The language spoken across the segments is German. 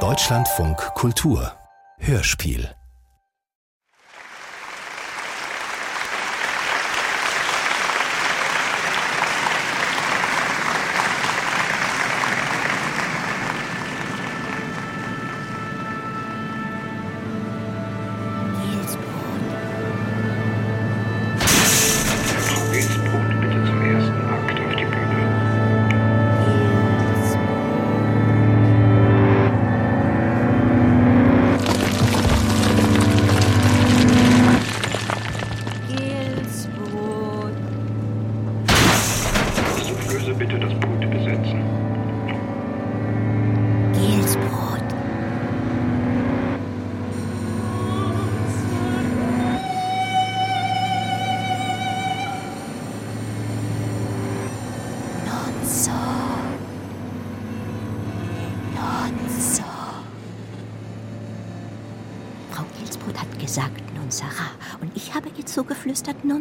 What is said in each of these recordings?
Deutschlandfunk Kultur. Hörspiel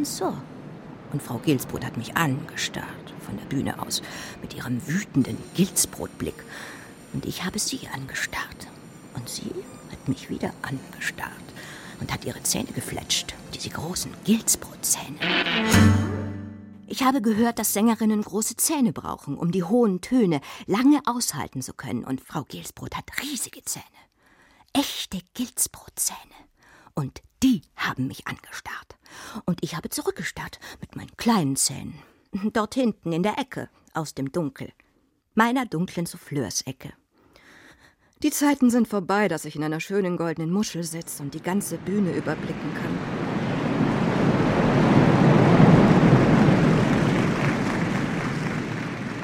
so. Und Frau Gilsbrot hat mich angestarrt, von der Bühne aus, mit ihrem wütenden Gilsbrotblick. Und ich habe sie angestarrt. Und sie hat mich wieder angestarrt und hat ihre Zähne gefletscht, diese großen Gilsbrotzähne. Ich habe gehört, dass Sängerinnen große Zähne brauchen, um die hohen Töne lange aushalten zu können. Und Frau Gilsbrot hat riesige Zähne. Echte Gilsbrotzähne. Und die haben mich angestarrt. Und ich habe zurückgestarrt mit meinen kleinen Zähnen. Dort hinten in der Ecke, aus dem Dunkel. Meiner dunklen Souffleursecke. Die Zeiten sind vorbei, dass ich in einer schönen goldenen Muschel sitze und die ganze Bühne überblicken kann.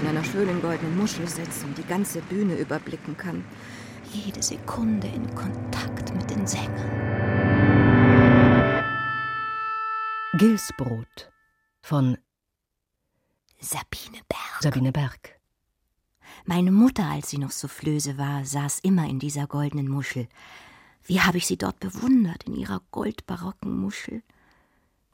In einer schönen goldenen Muschel sitze und die ganze Bühne überblicken kann. Jede Sekunde in Kontakt mit den Sängern. Gilsbrot von Sabine Berg. Sabine Berg. Meine Mutter, als sie noch so flöse war, saß immer in dieser goldenen Muschel. Wie habe ich sie dort bewundert, in ihrer goldbarocken Muschel.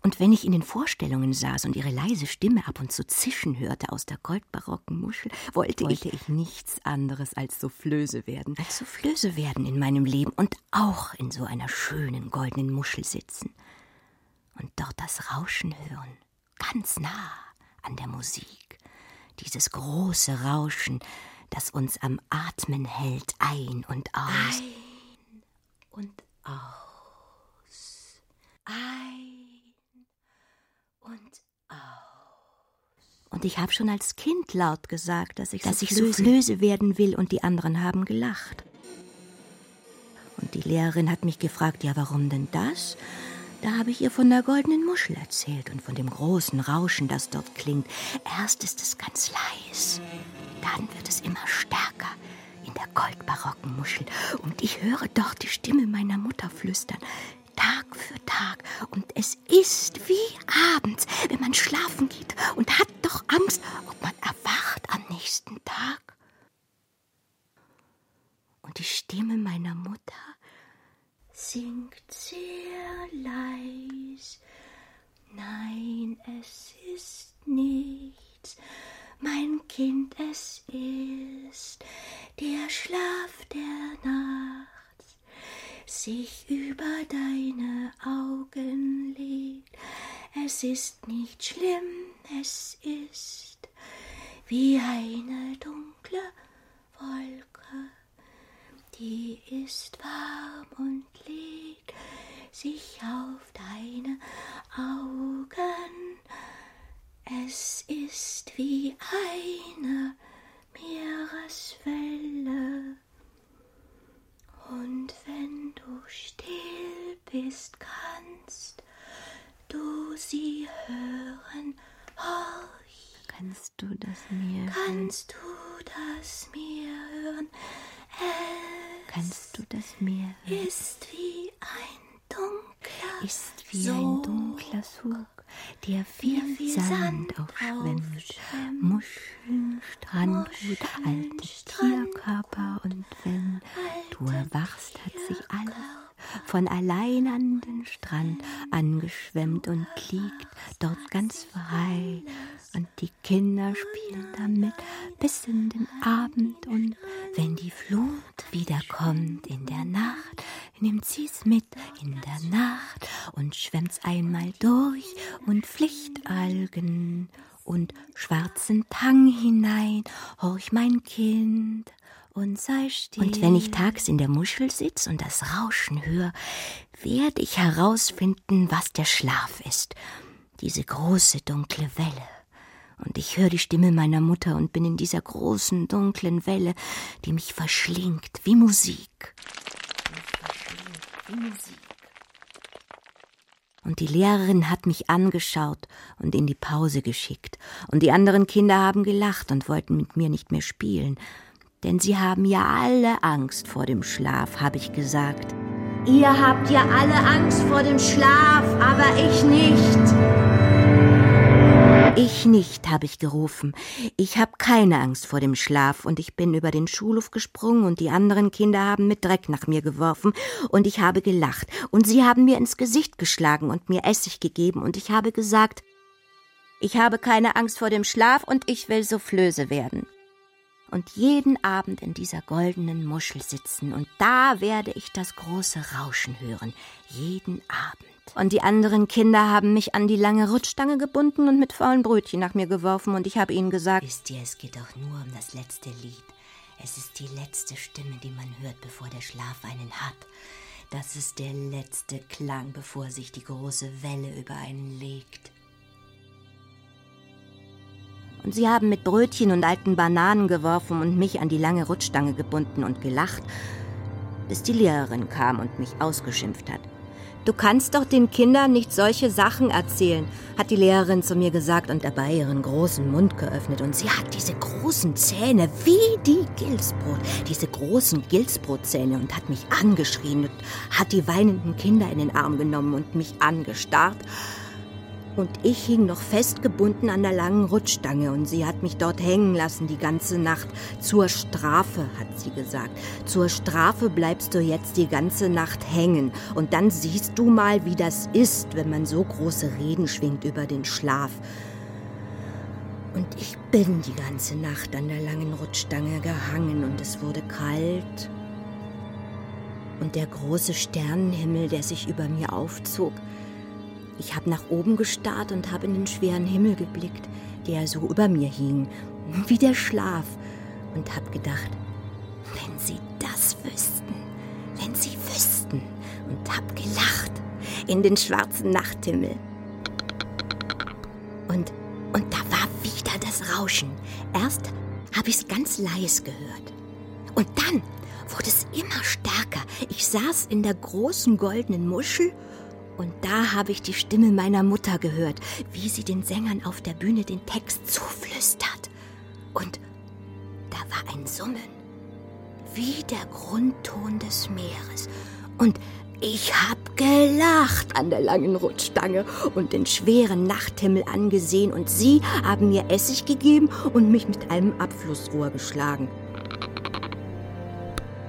Und wenn ich in den Vorstellungen saß und ihre leise Stimme ab und zu zischen hörte aus der goldbarocken Muschel, wollte, wollte ich, ich nichts anderes als Soufflöse werden. Als Soufflöse werden in meinem Leben und auch in so einer schönen goldenen Muschel sitzen und dort das Rauschen hören, ganz nah an der Musik. Dieses große Rauschen, das uns am Atmen hält, ein und aus. Ein und aus. Ein und aus. Und ich habe schon als Kind laut gesagt, dass ich, dass ich Soufflöse werden will, und die anderen haben gelacht. Und die Lehrerin hat mich gefragt, ja, warum denn das? Da habe ich ihr von der goldenen Muschel erzählt und von dem großen Rauschen, das dort klingt. Erst ist es ganz leis, dann wird es immer stärker in der goldbarocken Muschel. Und ich höre dort die Stimme meiner Mutter flüstern. Tag für Tag. Und es ist wie abends, wenn man schlafen geht und hat doch Angst, ob man erwacht am nächsten Tag. Und die Stimme meiner Mutter singt sehr leis. Nein, es ist nichts, mein Kind, es ist der Schlaf der Nacht, sich über deine Augen legt. Es ist nicht schlimm, es ist wie eine dunkle Wolke die ist warm und legt sich auf deine Augen. Es ist wie eine Meereswelle. Und wenn du still bist, kannst du sie hören. Horch. Kannst du das mir Kannst du das mir hören? Kannst du das Meer hören? Ist wie ein dunkler Ist wie Sog, ein dunkler Sog, der viel, viel Sand, Sand aufschwemmt. Muscheln, Strandgut, alte Tierkörper und wenn du erwachst, hat sich alles von allein an den Strand angeschwemmt und liegt dort ganz frei. Und die Kinder spielen damit bis in den Abend. Und wenn die Flut wiederkommt in der Nacht, nimmt sie's mit in der Nacht und schwemmt's einmal durch und Pflichtalgen und schwarzen Tang hinein. Horch, mein Kind, und sei still. Und wenn ich tags in der Muschel sitz und das Rauschen höre, werde ich herausfinden, was der Schlaf ist. Diese große dunkle Welle. Und ich höre die Stimme meiner Mutter und bin in dieser großen dunklen Welle, die mich verschlingt wie Musik. Wie Musik. Und die Lehrerin hat mich angeschaut und in die Pause geschickt, und die anderen Kinder haben gelacht und wollten mit mir nicht mehr spielen denn sie haben ja alle Angst vor dem Schlaf, habe ich gesagt. Ihr habt ja alle Angst vor dem Schlaf, aber ich nicht. Ich nicht, habe ich gerufen. Ich habe keine Angst vor dem Schlaf und ich bin über den Schulhof gesprungen und die anderen Kinder haben mit Dreck nach mir geworfen und ich habe gelacht und sie haben mir ins Gesicht geschlagen und mir Essig gegeben und ich habe gesagt, ich habe keine Angst vor dem Schlaf und ich will Soufflöse werden und jeden Abend in dieser goldenen Muschel sitzen, und da werde ich das große Rauschen hören, jeden Abend. Und die anderen Kinder haben mich an die lange Rutschstange gebunden und mit faulen Brötchen nach mir geworfen, und ich habe ihnen gesagt, Wisst ihr, es geht doch nur um das letzte Lied. Es ist die letzte Stimme, die man hört, bevor der Schlaf einen hat. Das ist der letzte Klang, bevor sich die große Welle über einen legt und sie haben mit Brötchen und alten Bananen geworfen und mich an die lange Rutschstange gebunden und gelacht, bis die Lehrerin kam und mich ausgeschimpft hat. Du kannst doch den Kindern nicht solche Sachen erzählen, hat die Lehrerin zu mir gesagt und dabei ihren großen Mund geöffnet. Und sie hat diese großen Zähne wie die Gilsbrot, diese großen Gilsbrotzähne und hat mich angeschrien und hat die weinenden Kinder in den Arm genommen und mich angestarrt und ich hing noch festgebunden an der langen Rutschstange und sie hat mich dort hängen lassen die ganze Nacht. Zur Strafe, hat sie gesagt. Zur Strafe bleibst du jetzt die ganze Nacht hängen und dann siehst du mal, wie das ist, wenn man so große Reden schwingt über den Schlaf. Und ich bin die ganze Nacht an der langen Rutschstange gehangen und es wurde kalt. Und der große Sternenhimmel, der sich über mir aufzog, ich habe nach oben gestarrt und habe in den schweren Himmel geblickt, der so über mir hing, wie der Schlaf, und habe gedacht, wenn Sie das wüssten, wenn Sie wüssten, und habe gelacht in den schwarzen Nachthimmel. Und, und da war wieder das Rauschen. Erst habe ich es ganz leis gehört. Und dann wurde es immer stärker. Ich saß in der großen goldenen Muschel und da habe ich die Stimme meiner Mutter gehört, wie sie den Sängern auf der Bühne den Text zuflüstert. Und da war ein Summen, wie der Grundton des Meeres. Und ich hab gelacht an der langen Rutschstange und den schweren Nachthimmel angesehen und sie haben mir Essig gegeben und mich mit einem Abflussrohr geschlagen.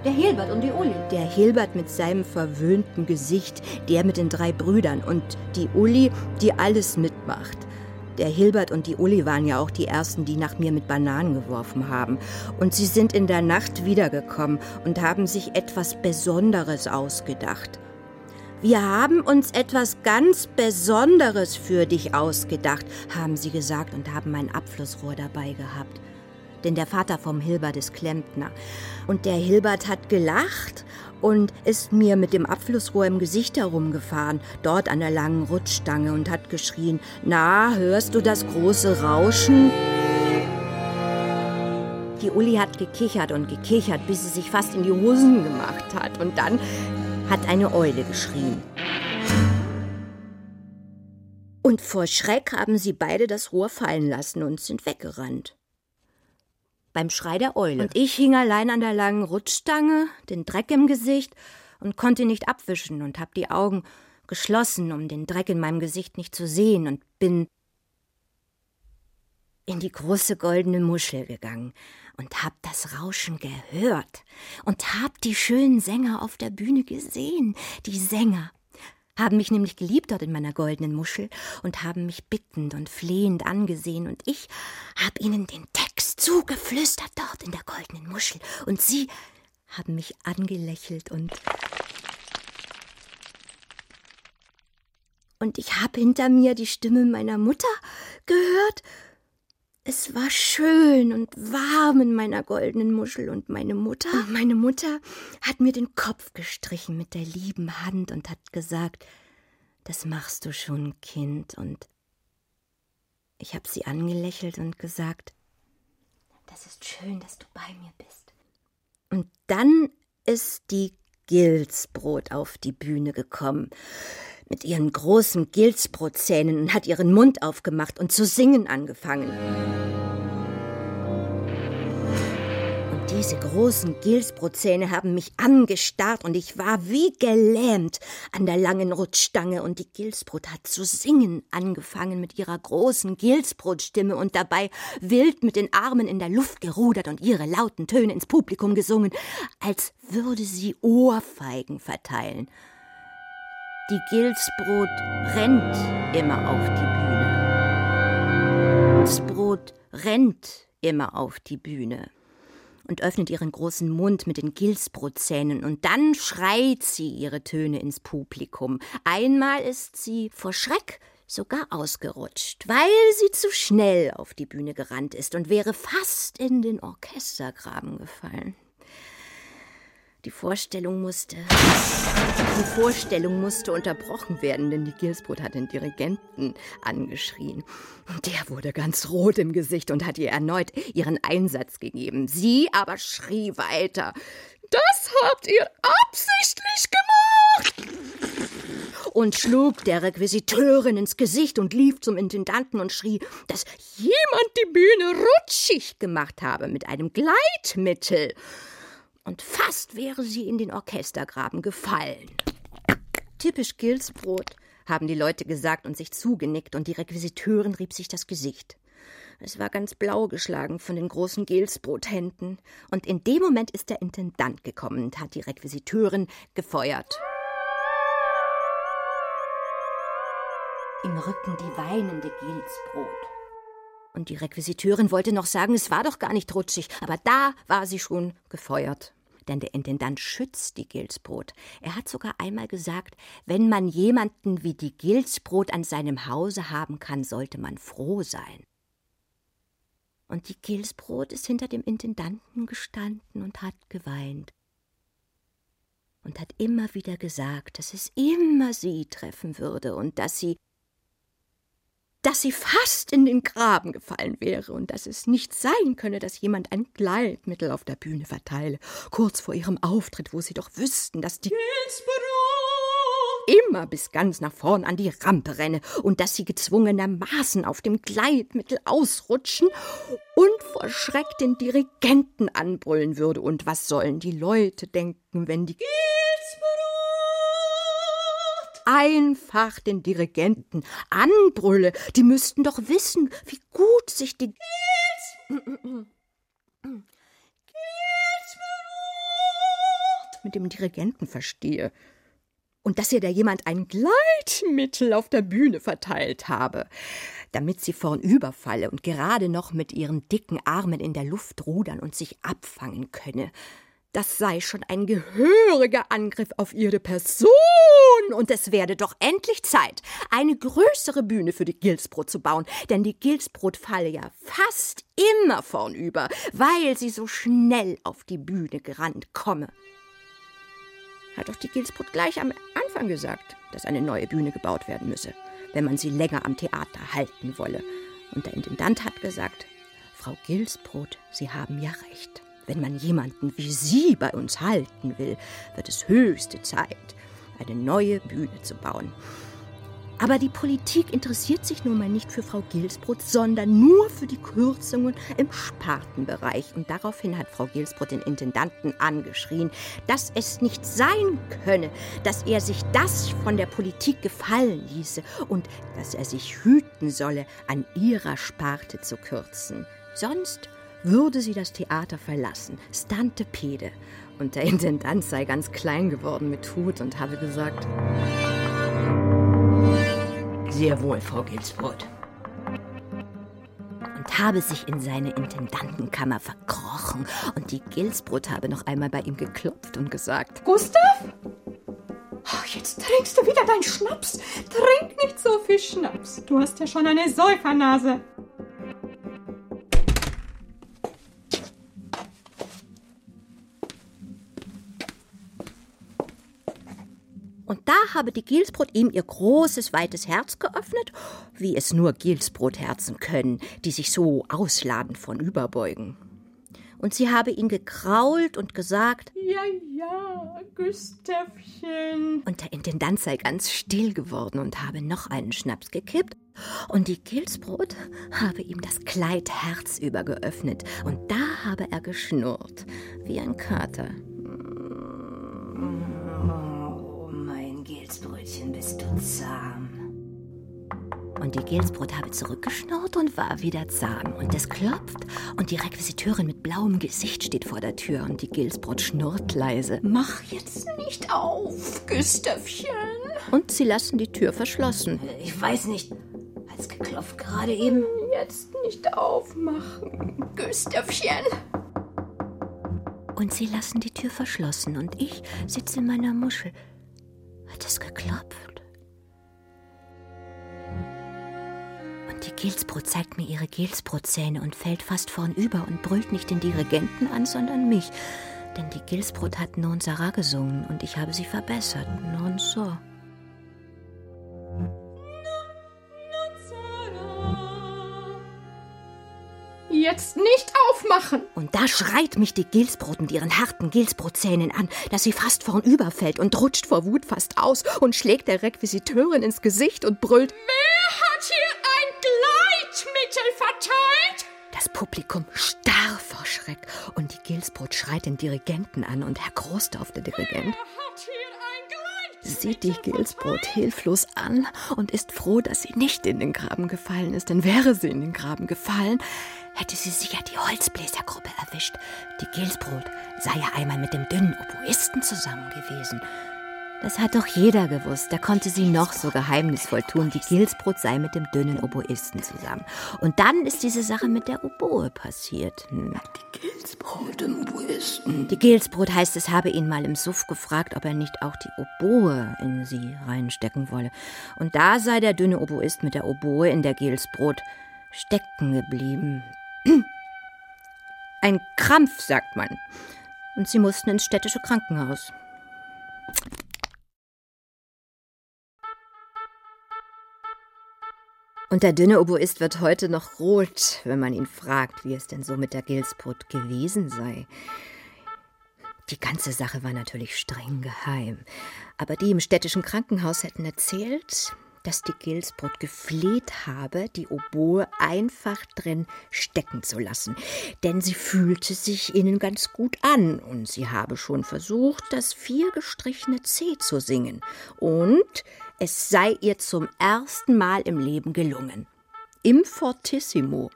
Der Hilbert und die Uli. Der Hilbert mit seinem verwöhnten Gesicht, der mit den drei Brüdern und die Uli, die alles mitmacht. Der Hilbert und die Uli waren ja auch die ersten, die nach mir mit Bananen geworfen haben. Und sie sind in der Nacht wiedergekommen und haben sich etwas Besonderes ausgedacht. Wir haben uns etwas ganz Besonderes für dich ausgedacht, haben sie gesagt und haben mein Abflussrohr dabei gehabt denn der Vater vom Hilbert ist Klempner. Und der Hilbert hat gelacht und ist mir mit dem Abflussrohr im Gesicht herumgefahren, dort an der langen Rutschstange und hat geschrien, na, hörst du das große Rauschen? Die Uli hat gekichert und gekichert, bis sie sich fast in die Hosen gemacht hat. Und dann hat eine Eule geschrien. Und vor Schreck haben sie beide das Rohr fallen lassen und sind weggerannt beim Schrei der Eule. Und ich hing allein an der langen Rutschstange, den Dreck im Gesicht und konnte nicht abwischen und hab die Augen geschlossen, um den Dreck in meinem Gesicht nicht zu sehen und bin in die große goldene Muschel gegangen. und hab das Rauschen gehört und hab die schönen Sänger auf der Bühne gesehen. Die Sänger haben mich nämlich geliebt dort in meiner goldenen Muschel und haben mich bittend und flehend angesehen. Und ich hab ihnen den Text zugeflüstert dort in der goldenen Muschel. Und sie haben mich angelächelt und und ich hab hinter mir die Stimme meiner Mutter gehört es war schön und warm in meiner goldenen Muschel und meine Mutter, meine Mutter hat mir den Kopf gestrichen mit der lieben Hand und hat gesagt, das machst du schon, Kind, und ich habe sie angelächelt und gesagt, das ist schön, dass du bei mir bist. Und dann ist die Gilsbrot auf die Bühne gekommen mit ihren großen Gilsbrotzähnen und hat ihren Mund aufgemacht und zu singen angefangen. Und diese großen Gilsbrotzähne haben mich angestarrt und ich war wie gelähmt an der langen Rutschstange und die Gilsbrot hat zu singen angefangen mit ihrer großen Gilsbrotstimme und dabei wild mit den Armen in der Luft gerudert und ihre lauten Töne ins Publikum gesungen, als würde sie Ohrfeigen verteilen. Die Gilsbrot rennt immer auf die Bühne. Das Brot rennt immer auf die Bühne und öffnet ihren großen Mund mit den Gilsbrotzähnen und dann schreit sie ihre Töne ins Publikum. Einmal ist sie vor Schreck sogar ausgerutscht, weil sie zu schnell auf die Bühne gerannt ist und wäre fast in den Orchestergraben gefallen. Die Vorstellung musste. Die Vorstellung musste unterbrochen werden, denn die Gilsbrot hat den Dirigenten angeschrien. Der wurde ganz rot im Gesicht und hat ihr erneut ihren Einsatz gegeben. Sie aber schrie weiter. Das habt ihr absichtlich gemacht! Und schlug der Requisiteurin ins Gesicht und lief zum Intendanten und schrie, dass jemand die Bühne rutschig gemacht habe mit einem Gleitmittel und fast wäre sie in den Orchestergraben gefallen. Typisch Gilsbrot, haben die Leute gesagt und sich zugenickt, und die Requisiteurin rieb sich das Gesicht. Es war ganz blau geschlagen von den großen Gilsbrothänden, und in dem Moment ist der Intendant gekommen und hat die Requisiteurin gefeuert. Im Rücken die weinende Gilsbrot. Und die Requisiteurin wollte noch sagen, es war doch gar nicht rutschig, aber da war sie schon gefeuert denn der Intendant schützt die Gilsbrot. Er hat sogar einmal gesagt, wenn man jemanden wie die Gilsbrot an seinem Hause haben kann, sollte man froh sein. Und die Gilsbrot ist hinter dem Intendanten gestanden und hat geweint und hat immer wieder gesagt, dass es immer sie treffen würde und dass sie dass sie fast in den Graben gefallen wäre und dass es nicht sein könne, dass jemand ein Gleitmittel auf der Bühne verteile, kurz vor ihrem Auftritt, wo sie doch wüssten, dass die immer bis ganz nach vorn an die Rampe renne und dass sie gezwungenermaßen auf dem Gleitmittel ausrutschen und vor Schreck den Dirigenten anbrüllen würde. Und was sollen die Leute denken, wenn die einfach den Dirigenten anbrülle. Die müssten doch wissen, wie gut sich die mit dem Dirigenten verstehe. Und dass ihr da jemand ein Gleitmittel auf der Bühne verteilt habe, damit sie vornüberfalle und gerade noch mit ihren dicken Armen in der Luft rudern und sich abfangen könne das sei schon ein gehöriger Angriff auf ihre Person, und es werde doch endlich Zeit, eine größere Bühne für die Gilsbrot zu bauen, denn die Gilsbrot falle ja fast immer vornüber, weil sie so schnell auf die Bühne gerannt komme. Hat doch die Gilsbrot gleich am Anfang gesagt, dass eine neue Bühne gebaut werden müsse, wenn man sie länger am Theater halten wolle. Und der Intendant hat gesagt, Frau Gilsbrot, Sie haben ja recht. Wenn man jemanden wie Sie bei uns halten will, wird es höchste Zeit, eine neue Bühne zu bauen. Aber die Politik interessiert sich nun mal nicht für Frau Gilsbrot, sondern nur für die Kürzungen im Spartenbereich. Und daraufhin hat Frau Gilsbrot den Intendanten angeschrien, dass es nicht sein könne, dass er sich das von der Politik gefallen ließe und dass er sich hüten solle, an ihrer Sparte zu kürzen. Sonst würde sie das Theater verlassen, stante pede. Und der Intendant sei ganz klein geworden mit Hut und habe gesagt: Sehr wohl, Frau Gilsbrot. Und habe sich in seine Intendantenkammer verkrochen. Und die Gilsbrot habe noch einmal bei ihm geklopft und gesagt: Gustav? Jetzt trinkst du wieder deinen Schnaps. Trink nicht so viel Schnaps. Du hast ja schon eine Säufernase. Und da habe die Gilsbrot ihm ihr großes, weites Herz geöffnet, wie es nur Gilsbrotherzen können, die sich so ausladend von überbeugen. Und sie habe ihn gekrault und gesagt, Ja, ja, Gustavchen. und der Intendant sei ganz still geworden und habe noch einen Schnaps gekippt. Und die Gilsbrot habe ihm das Kleid herzüber geöffnet. Und da habe er geschnurrt, wie ein Kater. Mein Gilsbrötchen, bist du zahm. Und die Gilsbrot habe zurückgeschnurrt und war wieder zahm. Und es klopft und die Requisiteurin mit blauem Gesicht steht vor der Tür und die Gilsbrot schnurrt leise. Mach jetzt nicht auf, Gustavchen. Und sie lassen die Tür verschlossen. Ich weiß nicht. Hat's geklopft gerade eben? Jetzt nicht aufmachen, Gustavchen. Und sie lassen die Tür verschlossen und ich sitze in meiner Muschel. Hat es geklopft? Und die Gilsbrot zeigt mir ihre Gilsbrotzähne und fällt fast vornüber und brüllt nicht den Dirigenten an, sondern mich. Denn die Gilsbrot hat Non Sarah gesungen und ich habe sie verbessert. Non so. Jetzt nicht aufmachen. Und da schreit mich die Gilsbrot mit ihren harten Gilsbrotzähnen an, dass sie fast vornüberfällt und rutscht vor Wut fast aus und schlägt der Requisiteurin ins Gesicht und brüllt: Wer hat hier ein Gleitmittel verteilt? Das Publikum starr vor Schreck und die Gilsbrot schreit den Dirigenten an und Herr Großdorf, der Dirigent, Wer hat hier sieht die Gilsbrot hilflos an und ist froh, dass sie nicht in den Graben gefallen ist, denn wäre sie in den Graben gefallen, hätte sie sicher die Holzbläsergruppe erwischt. Die Gilsbrot sei ja einmal mit dem dünnen Oboisten zusammen gewesen. Das hat doch jeder gewusst. Da konnte sie noch so geheimnisvoll tun. Die Gilsbrot sei mit dem dünnen Oboisten zusammen. Und dann ist diese Sache mit der Oboe passiert. Hm. Gilsbrot im Oboisten. Die Gilsbrot heißt, es habe ihn mal im Suff gefragt, ob er nicht auch die Oboe in sie reinstecken wolle. Und da sei der dünne Oboist mit der Oboe in der Gilsbrot stecken geblieben. Ein Krampf, sagt man. Und sie mussten ins städtische Krankenhaus. Und der dünne Oboist wird heute noch rot, wenn man ihn fragt, wie es denn so mit der Gilsbrot gewesen sei. Die ganze Sache war natürlich streng geheim. Aber die im städtischen Krankenhaus hätten erzählt, dass die Gilsbrot gefleht habe, die Oboe einfach drin stecken zu lassen. Denn sie fühlte sich ihnen ganz gut an und sie habe schon versucht, das vier gestrichene C zu singen. Und es sei ihr zum ersten Mal im Leben gelungen. Im Fortissimo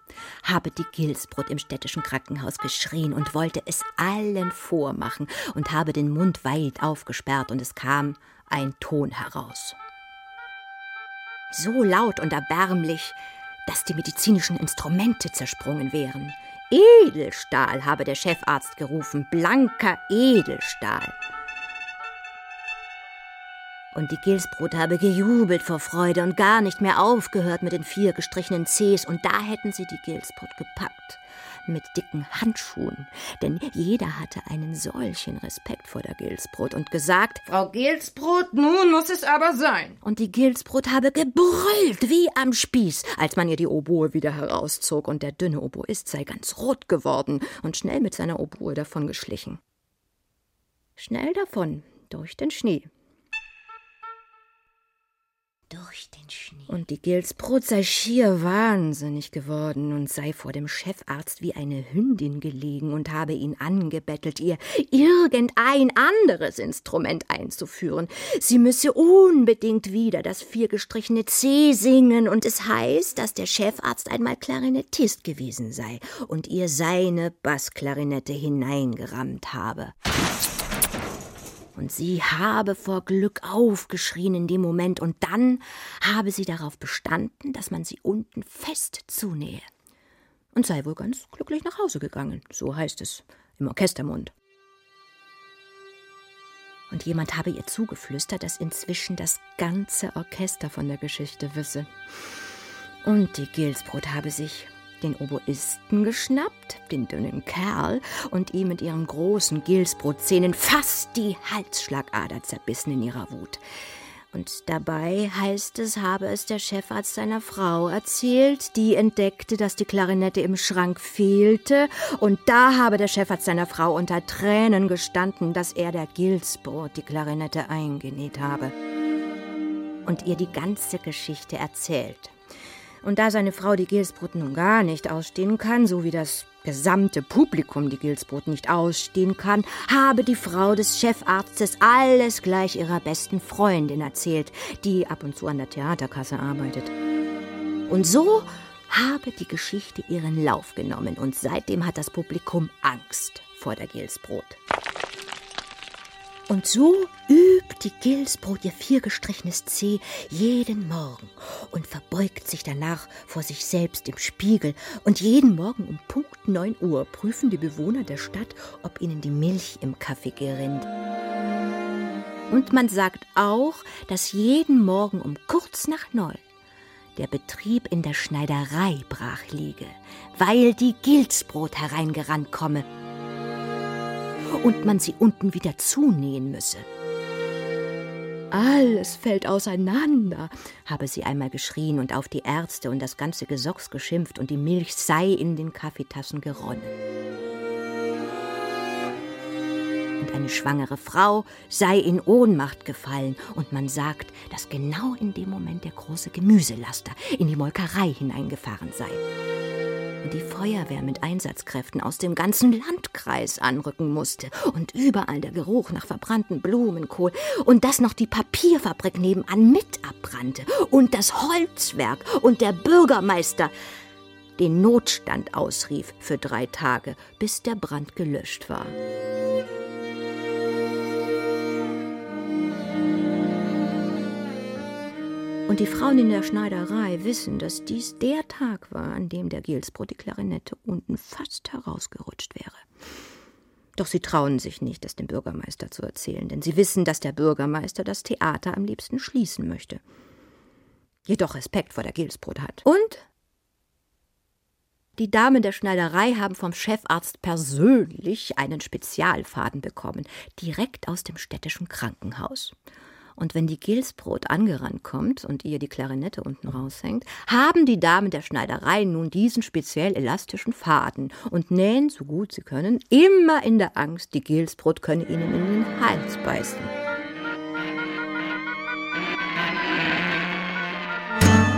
habe die Gilsbrot im städtischen Krankenhaus geschrien und wollte es allen vormachen und habe den Mund weit aufgesperrt und es kam ein Ton heraus. So laut und erbärmlich, dass die medizinischen Instrumente zersprungen wären. Edelstahl habe der Chefarzt gerufen, blanker Edelstahl. Und die Gilsbrot habe gejubelt vor Freude und gar nicht mehr aufgehört mit den vier gestrichenen Cs, und da hätten sie die Gilsbrot gepackt. Mit dicken Handschuhen, denn jeder hatte einen solchen Respekt vor der Gilsbrot und gesagt, Frau Gilsbrot, nun muss es aber sein. und die Gilsbrot habe gebrüllt wie am Spieß, als man ihr die Oboe wieder herauszog, und der dünne Oboist sei ganz rot geworden und schnell mit seiner Oboe davon geschlichen. Schnell davon, durch den Schnee. Durch den Schnee. Und die Gilsbrot sei schier wahnsinnig geworden und sei vor dem Chefarzt wie eine Hündin gelegen und habe ihn angebettelt, ihr irgendein anderes Instrument einzuführen. Sie müsse unbedingt wieder das viergestrichene C singen und es heißt, dass der Chefarzt einmal Klarinettist gewesen sei und ihr seine Bassklarinette hineingerammt habe und sie habe vor Glück aufgeschrien in dem Moment, und dann habe sie darauf bestanden, dass man sie unten fest zunähe. Und sei wohl ganz glücklich nach Hause gegangen, so heißt es im Orchestermund. Und jemand habe ihr zugeflüstert, dass inzwischen das ganze Orchester von der Geschichte wisse. Und die Gilsbrot habe sich den Oboisten geschnappt, den dünnen Kerl, und ihm mit ihren großen Gilsbrotzähnen fast die Halsschlagader zerbissen in ihrer Wut. Und dabei heißt es, habe es der Chefarzt seiner Frau erzählt, die entdeckte, dass die Klarinette im Schrank fehlte, und da habe der Chefarzt seiner Frau unter Tränen gestanden, dass er der Gilsbrot die Klarinette eingenäht habe. Und ihr die ganze Geschichte erzählt. Und da seine Frau die Gilsbrot nun gar nicht ausstehen kann, so wie das gesamte Publikum die Gilsbrot nicht ausstehen kann, habe die Frau des Chefarztes alles gleich ihrer besten Freundin erzählt, die ab und zu an der Theaterkasse arbeitet. Und so habe die Geschichte ihren Lauf genommen und seitdem hat das Publikum Angst vor der Gilsbrot. Und so übt die Gilsbrot ihr viergestrichenes C jeden Morgen und verbeugt sich danach vor sich selbst im Spiegel. Und jeden Morgen um Punkt 9 Uhr prüfen die Bewohner der Stadt, ob ihnen die Milch im Kaffee gerinnt. Und man sagt auch, dass jeden Morgen um kurz nach neun der Betrieb in der Schneiderei brach liege, weil die Gilsbrot hereingerannt komme und man sie unten wieder zunähen müsse. Alles fällt auseinander, habe sie einmal geschrien und auf die Ärzte und das ganze Gesocks geschimpft und die Milch sei in den Kaffeetassen geronnen. Eine schwangere Frau sei in Ohnmacht gefallen. Und man sagt, dass genau in dem Moment der große Gemüselaster in die Molkerei hineingefahren sei. Und die Feuerwehr mit Einsatzkräften aus dem ganzen Landkreis anrücken musste. Und überall der Geruch nach verbrannten Blumenkohl und dass noch die Papierfabrik nebenan mit abbrannte. Und das Holzwerk und der Bürgermeister den Notstand ausrief für drei Tage, bis der Brand gelöscht war. Und die Frauen in der Schneiderei wissen, dass dies der Tag war, an dem der Gilsbrot die Klarinette unten fast herausgerutscht wäre. Doch sie trauen sich nicht, es dem Bürgermeister zu erzählen, denn sie wissen, dass der Bürgermeister das Theater am liebsten schließen möchte. Jedoch Respekt vor der Gilsbrot hat. Und die Damen der Schneiderei haben vom Chefarzt persönlich einen Spezialfaden bekommen, direkt aus dem städtischen Krankenhaus. Und wenn die Gilsbrot angerannt kommt und ihr die Klarinette unten raushängt, haben die Damen der Schneiderei nun diesen speziell elastischen Faden und nähen, so gut sie können, immer in der Angst, die Gilsbrot könne ihnen in den Hals beißen.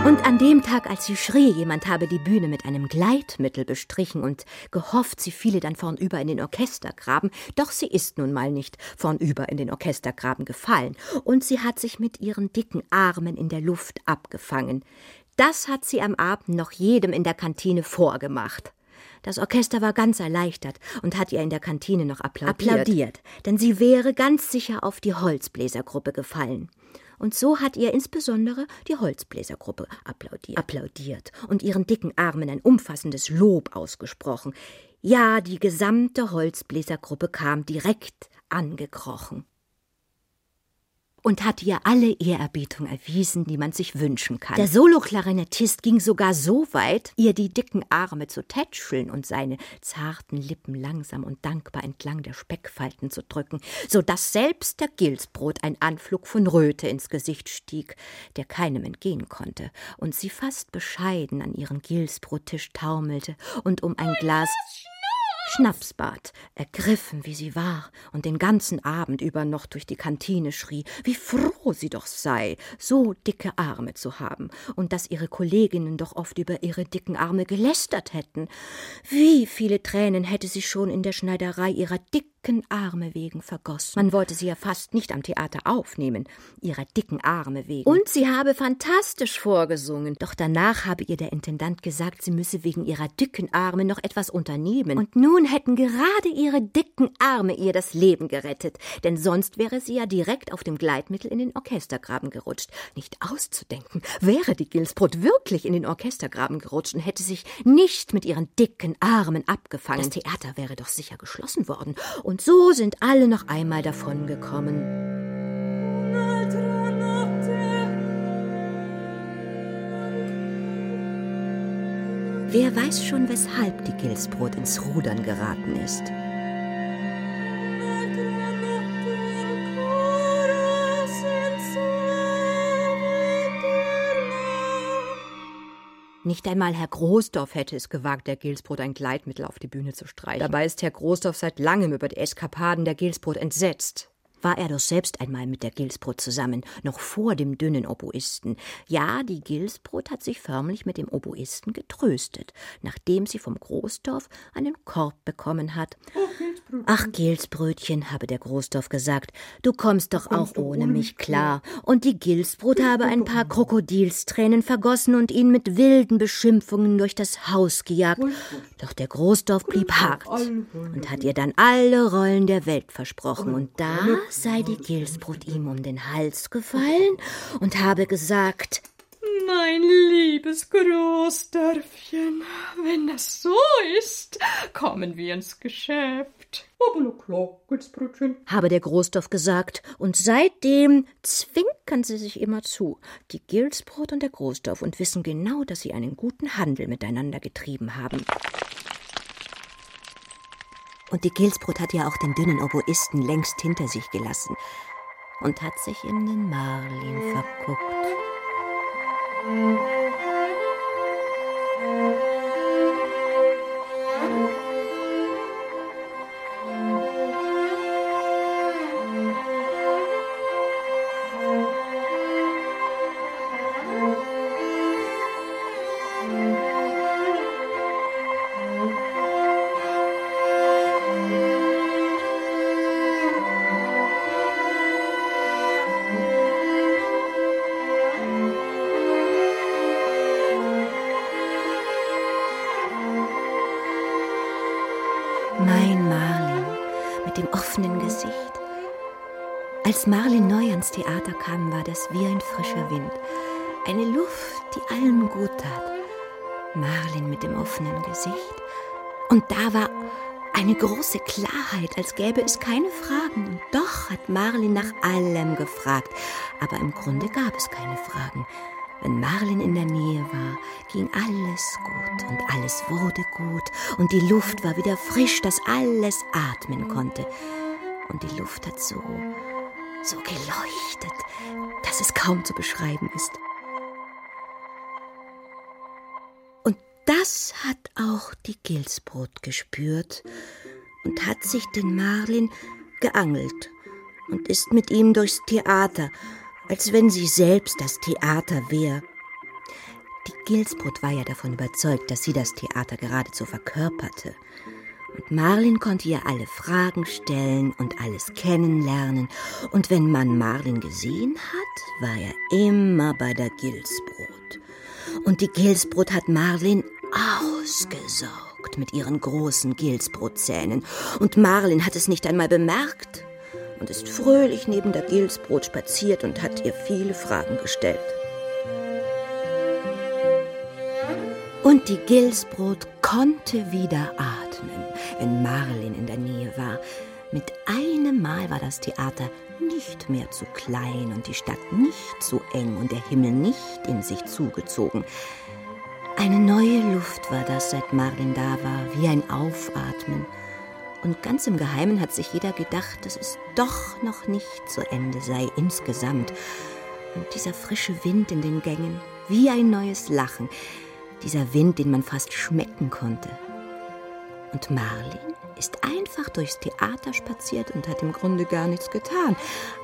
Und an dem Tag, als sie schrie, jemand habe die Bühne mit einem Gleitmittel bestrichen und gehofft, sie fiele dann vornüber in den Orchestergraben, doch sie ist nun mal nicht vornüber in den Orchestergraben gefallen, und sie hat sich mit ihren dicken Armen in der Luft abgefangen. Das hat sie am Abend noch jedem in der Kantine vorgemacht. Das Orchester war ganz erleichtert und hat ihr in der Kantine noch applaudiert. applaudiert denn sie wäre ganz sicher auf die Holzbläsergruppe gefallen. Und so hat ihr insbesondere die Holzbläsergruppe applaudiert, applaudiert und ihren dicken Armen ein umfassendes Lob ausgesprochen. Ja, die gesamte Holzbläsergruppe kam direkt angekrochen und hat ihr alle Ehrerbietung erwiesen, die man sich wünschen kann. Der Soloklarinettist ging sogar so weit, ihr die dicken Arme zu tätscheln und seine zarten Lippen langsam und dankbar entlang der Speckfalten zu drücken, so dass selbst der Gilsbrot ein Anflug von Röte ins Gesicht stieg, der keinem entgehen konnte, und sie fast bescheiden an ihren Gilsbrottisch taumelte und um ein Glas Schnapsbart, ergriffen wie sie war und den ganzen Abend über noch durch die Kantine schrie, wie froh sie doch sei, so dicke Arme zu haben und dass ihre Kolleginnen doch oft über ihre dicken Arme gelästert hätten. Wie viele Tränen hätte sie schon in der Schneiderei ihrer dicken dicken Arme wegen vergossen. Man wollte sie ja fast nicht am Theater aufnehmen, ihrer dicken Arme wegen. Und sie habe fantastisch vorgesungen. Doch danach habe ihr der Intendant gesagt, sie müsse wegen ihrer dicken Arme noch etwas unternehmen. Und nun hätten gerade ihre dicken Arme ihr das Leben gerettet. Denn sonst wäre sie ja direkt auf dem Gleitmittel in den Orchestergraben gerutscht. Nicht auszudenken, wäre die Gilsbrot wirklich in den Orchestergraben gerutscht und hätte sich nicht mit ihren dicken Armen abgefangen. Das Theater wäre doch sicher geschlossen worden. Und und so sind alle noch einmal davongekommen. Wer weiß schon, weshalb die Gilsbrot ins Rudern geraten ist. Nicht einmal Herr Großdorf hätte es gewagt, der Gilsbrot ein Gleitmittel auf die Bühne zu streichen. Dabei ist Herr Großdorf seit langem über die Eskapaden der Gilsbrot entsetzt war er doch selbst einmal mit der Gilsbrot zusammen, noch vor dem dünnen Oboisten. Ja, die Gilsbrot hat sich förmlich mit dem Oboisten getröstet, nachdem sie vom Großdorf einen Korb bekommen hat. Oh, Ach, Gilsbrötchen, habe der Großdorf gesagt, du kommst doch auch ohne mich klar. Und die Gilsbrot habe ein paar Krokodilstränen vergossen und ihn mit wilden Beschimpfungen durch das Haus gejagt. Doch der Großdorf blieb hart und hat ihr dann alle Rollen der Welt versprochen. Und da sei die Gilsbrot ihm um den Hals gefallen und habe gesagt, mein liebes Großdörfchen, wenn das so ist, kommen wir ins Geschäft. Aber klar, Gilsbrötchen, habe der Großdorf gesagt, und seitdem zwinkern sie sich immer zu, die Gilsbrot und der Großdorf, und wissen genau, dass sie einen guten Handel miteinander getrieben haben. Und die Gilsbrot hat ja auch den dünnen Oboisten längst hinter sich gelassen und hat sich in den Marlin verguckt. Wie ein frischer Wind. Eine Luft, die allen gut tat. Marlin mit dem offenen Gesicht. Und da war eine große Klarheit, als gäbe es keine Fragen. Und doch hat Marlin nach allem gefragt. Aber im Grunde gab es keine Fragen. Wenn Marlin in der Nähe war, ging alles gut und alles wurde gut und die Luft war wieder frisch, dass alles atmen konnte. Und die Luft hat so so geleuchtet, dass es kaum zu beschreiben ist. Und das hat auch die Gilsbrot gespürt und hat sich den Marlin geangelt und ist mit ihm durchs Theater, als wenn sie selbst das Theater wäre. Die Gilsbrot war ja davon überzeugt, dass sie das Theater geradezu verkörperte. Und Marlin konnte ihr alle Fragen stellen und alles kennenlernen. Und wenn man Marlin gesehen hat, war er immer bei der Gilsbrot. Und die Gilsbrot hat Marlin ausgesaugt mit ihren großen Gilsbrotzähnen. Und Marlin hat es nicht einmal bemerkt und ist fröhlich neben der Gilsbrot spaziert und hat ihr viele Fragen gestellt. Und die Gilsbrot konnte wieder atmen, wenn Marlin in der Nähe war. Mit einem Mal war das Theater nicht mehr zu klein und die Stadt nicht zu eng und der Himmel nicht in sich zugezogen. Eine neue Luft war das, seit Marlin da war, wie ein Aufatmen. Und ganz im Geheimen hat sich jeder gedacht, dass es doch noch nicht zu Ende sei insgesamt. Und dieser frische Wind in den Gängen, wie ein neues Lachen, dieser Wind, den man fast schmecken konnte. Und Marlin ist einfach durchs Theater spaziert und hat im Grunde gar nichts getan.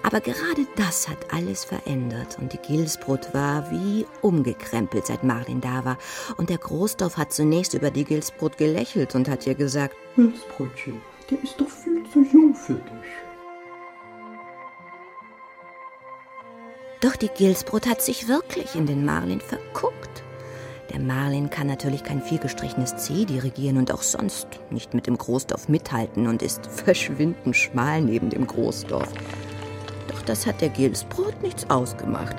Aber gerade das hat alles verändert und die Gilsbrot war wie umgekrempelt, seit Marlin da war. Und der Großdorf hat zunächst über die Gilsbrot gelächelt und hat ihr gesagt, Gilsbrotchen, der ist doch viel zu jung für dich. Doch die Gilsbrot hat sich wirklich in den Marlin verguckt. Der Marlin kann natürlich kein vielgestrichenes C dirigieren und auch sonst nicht mit dem Großdorf mithalten und ist verschwindend schmal neben dem Großdorf. Doch das hat der Gilsbrot nichts ausgemacht.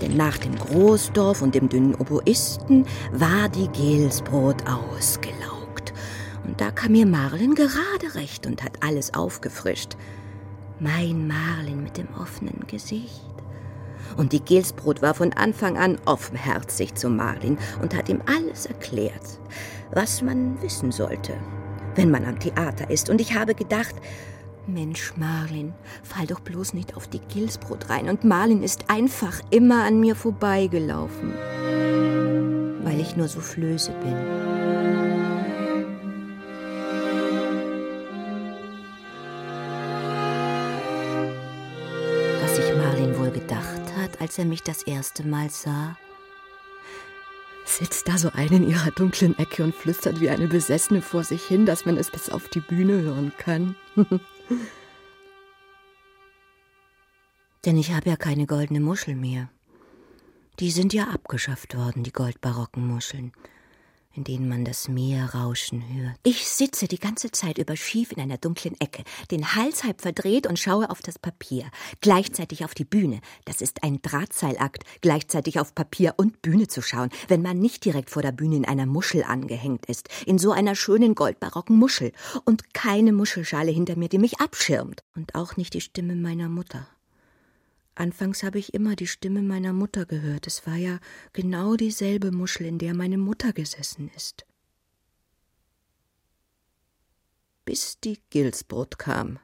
Denn nach dem Großdorf und dem dünnen Oboisten war die Gilsbrot ausgelaugt. Und da kam mir Marlin gerade recht und hat alles aufgefrischt. Mein Marlin mit dem offenen Gesicht. Und die Gilsbrot war von Anfang an offenherzig zu Marlin und hat ihm alles erklärt, was man wissen sollte, wenn man am Theater ist. Und ich habe gedacht, Mensch, Marlin, fall doch bloß nicht auf die Gilsbrot rein. Und Marlin ist einfach immer an mir vorbeigelaufen, weil ich nur so flöse bin. Als er mich das erste Mal sah? Sitzt da so eine in ihrer dunklen Ecke und flüstert wie eine Besessene vor sich hin, dass man es bis auf die Bühne hören kann. Denn ich habe ja keine goldene Muschel mehr. Die sind ja abgeschafft worden, die goldbarocken Muscheln, in denen man das Meer rauschen hört. Ich sitze die ganze Zeit über schief in einer dunklen Ecke, den Hals halb verdreht und schaue auf das Papier, gleichzeitig auf die Bühne. Das ist ein Drahtseilakt, gleichzeitig auf Papier und Bühne zu schauen, wenn man nicht direkt vor der Bühne in einer Muschel angehängt ist, in so einer schönen goldbarocken Muschel und keine Muschelschale hinter mir, die mich abschirmt und auch nicht die Stimme meiner Mutter. Anfangs habe ich immer die Stimme meiner Mutter gehört. Es war ja genau dieselbe Muschel, in der meine Mutter gesessen ist. Bis die Gilsbrot kam.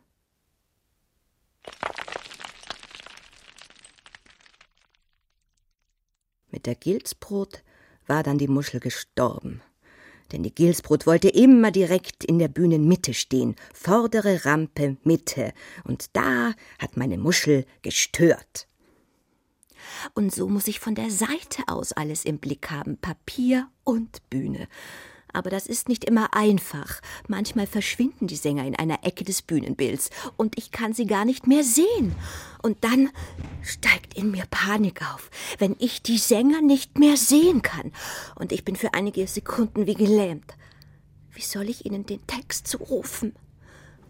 Mit der Gilsbrot war dann die Muschel gestorben. Denn die Gilsbrot wollte immer direkt in der Bühnenmitte stehen, vordere Rampe Mitte, und da hat meine Muschel gestört. Und so muss ich von der Seite aus alles im Blick haben, Papier und Bühne. Aber das ist nicht immer einfach. Manchmal verschwinden die Sänger in einer Ecke des Bühnenbilds und ich kann sie gar nicht mehr sehen. Und dann steigt in mir Panik auf, wenn ich die Sänger nicht mehr sehen kann. Und ich bin für einige Sekunden wie gelähmt. Wie soll ich ihnen den Text zurufen?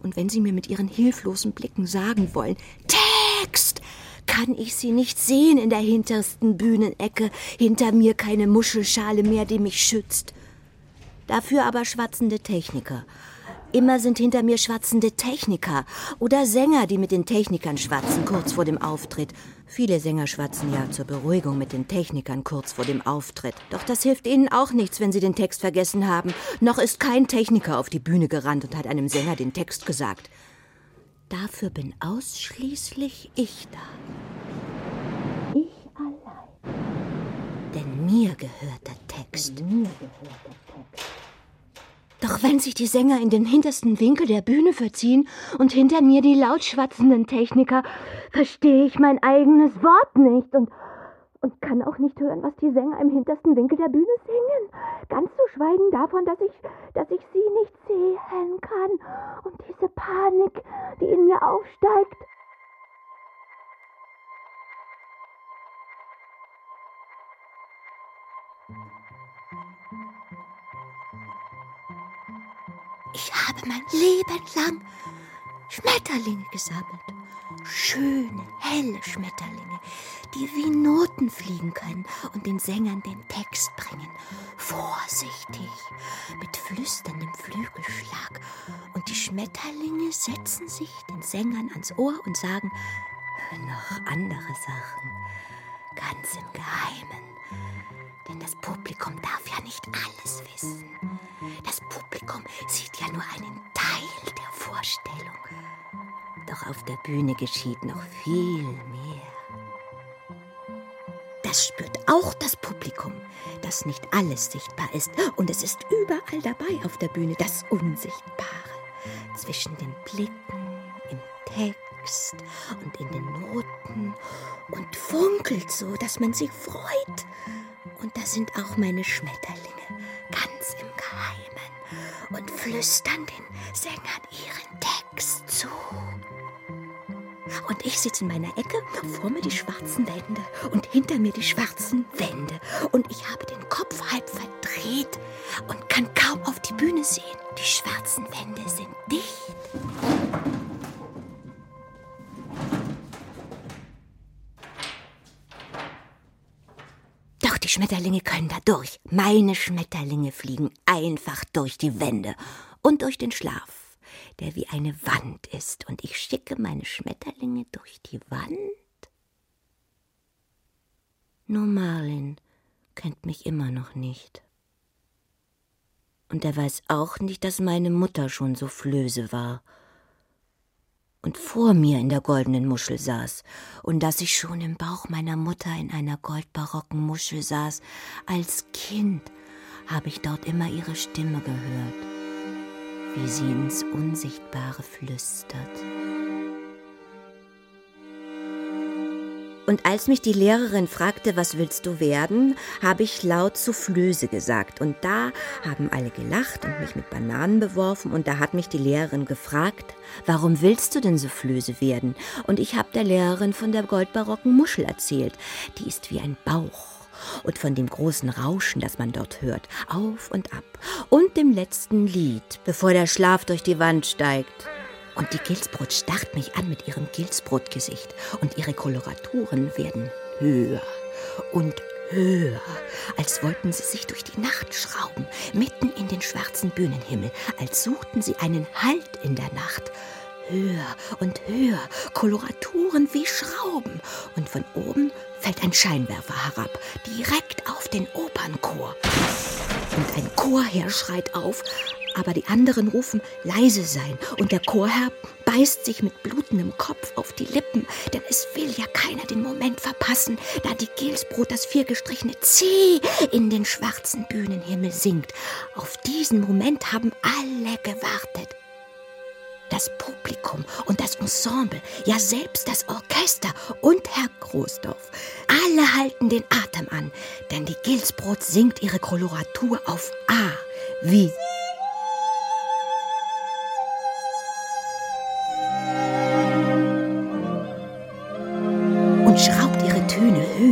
Und wenn sie mir mit ihren hilflosen Blicken sagen wollen, Text! kann ich sie nicht sehen in der hintersten Bühnenecke, hinter mir keine Muschelschale mehr, die mich schützt. Dafür aber schwatzende Techniker. Immer sind hinter mir schwatzende Techniker oder Sänger, die mit den Technikern schwatzen kurz vor dem Auftritt. Viele Sänger schwatzen ja zur Beruhigung mit den Technikern kurz vor dem Auftritt. Doch das hilft ihnen auch nichts, wenn sie den Text vergessen haben. Noch ist kein Techniker auf die Bühne gerannt und hat einem Sänger den Text gesagt. Dafür bin ausschließlich ich da. Ich allein. Denn mir gehört der Text. Mir gehört der Text. Doch wenn sich die Sänger in den hintersten Winkel der Bühne verziehen und hinter mir die laut schwatzenden Techniker, verstehe ich mein eigenes Wort nicht und, und kann auch nicht hören, was die Sänger im hintersten Winkel der Bühne singen. Ganz zu schweigen davon, dass ich, dass ich sie nicht sehen kann. Und diese Panik, die in mir aufsteigt. Ich habe mein Leben lang Schmetterlinge gesammelt. Schöne, helle Schmetterlinge, die wie Noten fliegen können und den Sängern den Text bringen. Vorsichtig, mit flüsterndem Flügelschlag. Und die Schmetterlinge setzen sich den Sängern ans Ohr und sagen noch andere Sachen, ganz im Geheimen. Denn das Publikum darf ja nicht alles wissen. Das Publikum sieht ja nur einen Teil der Vorstellung. Doch auf der Bühne geschieht noch viel mehr. Das spürt auch das Publikum, das nicht alles sichtbar ist. Und es ist überall dabei auf der Bühne, das Unsichtbare. Zwischen den Blicken, im Text und in den Noten und funkelt so, dass man sich freut. Und da sind auch meine Schmetterlinge, ganz im Geheimen, und flüstern den Sängern ihren Text zu. Und ich sitze in meiner Ecke, vor mir die schwarzen Wände und hinter mir die schwarzen Wände. Und ich habe den Kopf halb verdreht und kann kaum auf die Bühne sehen. Die schwarzen Wände sind dicht. Die Schmetterlinge können da durch. Meine Schmetterlinge fliegen einfach durch die Wände und durch den Schlaf der wie eine Wand ist, und ich schicke meine Schmetterlinge durch die Wand? Nur Marlin kennt mich immer noch nicht. Und er weiß auch nicht, dass meine Mutter schon so flöse war und vor mir in der goldenen Muschel saß und dass ich schon im Bauch meiner Mutter in einer goldbarocken Muschel saß. Als Kind habe ich dort immer ihre Stimme gehört wie sie ins Unsichtbare flüstert. Und als mich die Lehrerin fragte, was willst du werden, habe ich laut Soufflöse gesagt. Und da haben alle gelacht und mich mit Bananen beworfen. Und da hat mich die Lehrerin gefragt, warum willst du denn Soufflöse werden? Und ich habe der Lehrerin von der goldbarocken Muschel erzählt. Die ist wie ein Bauch und von dem großen Rauschen, das man dort hört, auf und ab, und dem letzten Lied, bevor der Schlaf durch die Wand steigt. Und die Gilsbrot starrt mich an mit ihrem Gilsbrotgesicht, und ihre Koloraturen werden höher und höher, als wollten sie sich durch die Nacht schrauben, mitten in den schwarzen Bühnenhimmel, als suchten sie einen Halt in der Nacht. Höher und höher, Koloraturen wie Schrauben, und von oben fällt ein Scheinwerfer herab, direkt auf den Opernchor. Und ein Chorherr schreit auf, aber die anderen rufen leise sein und der Chorherr beißt sich mit blutendem Kopf auf die Lippen, denn es will ja keiner den Moment verpassen, da die Gelsbrot das viergestrichene C in den schwarzen Bühnenhimmel singt. Auf diesen Moment haben alle gewartet das Publikum und das Ensemble, ja selbst das Orchester und Herr Großdorf. Alle halten den Atem an, denn die Gilsbrot singt ihre Koloratur auf A wie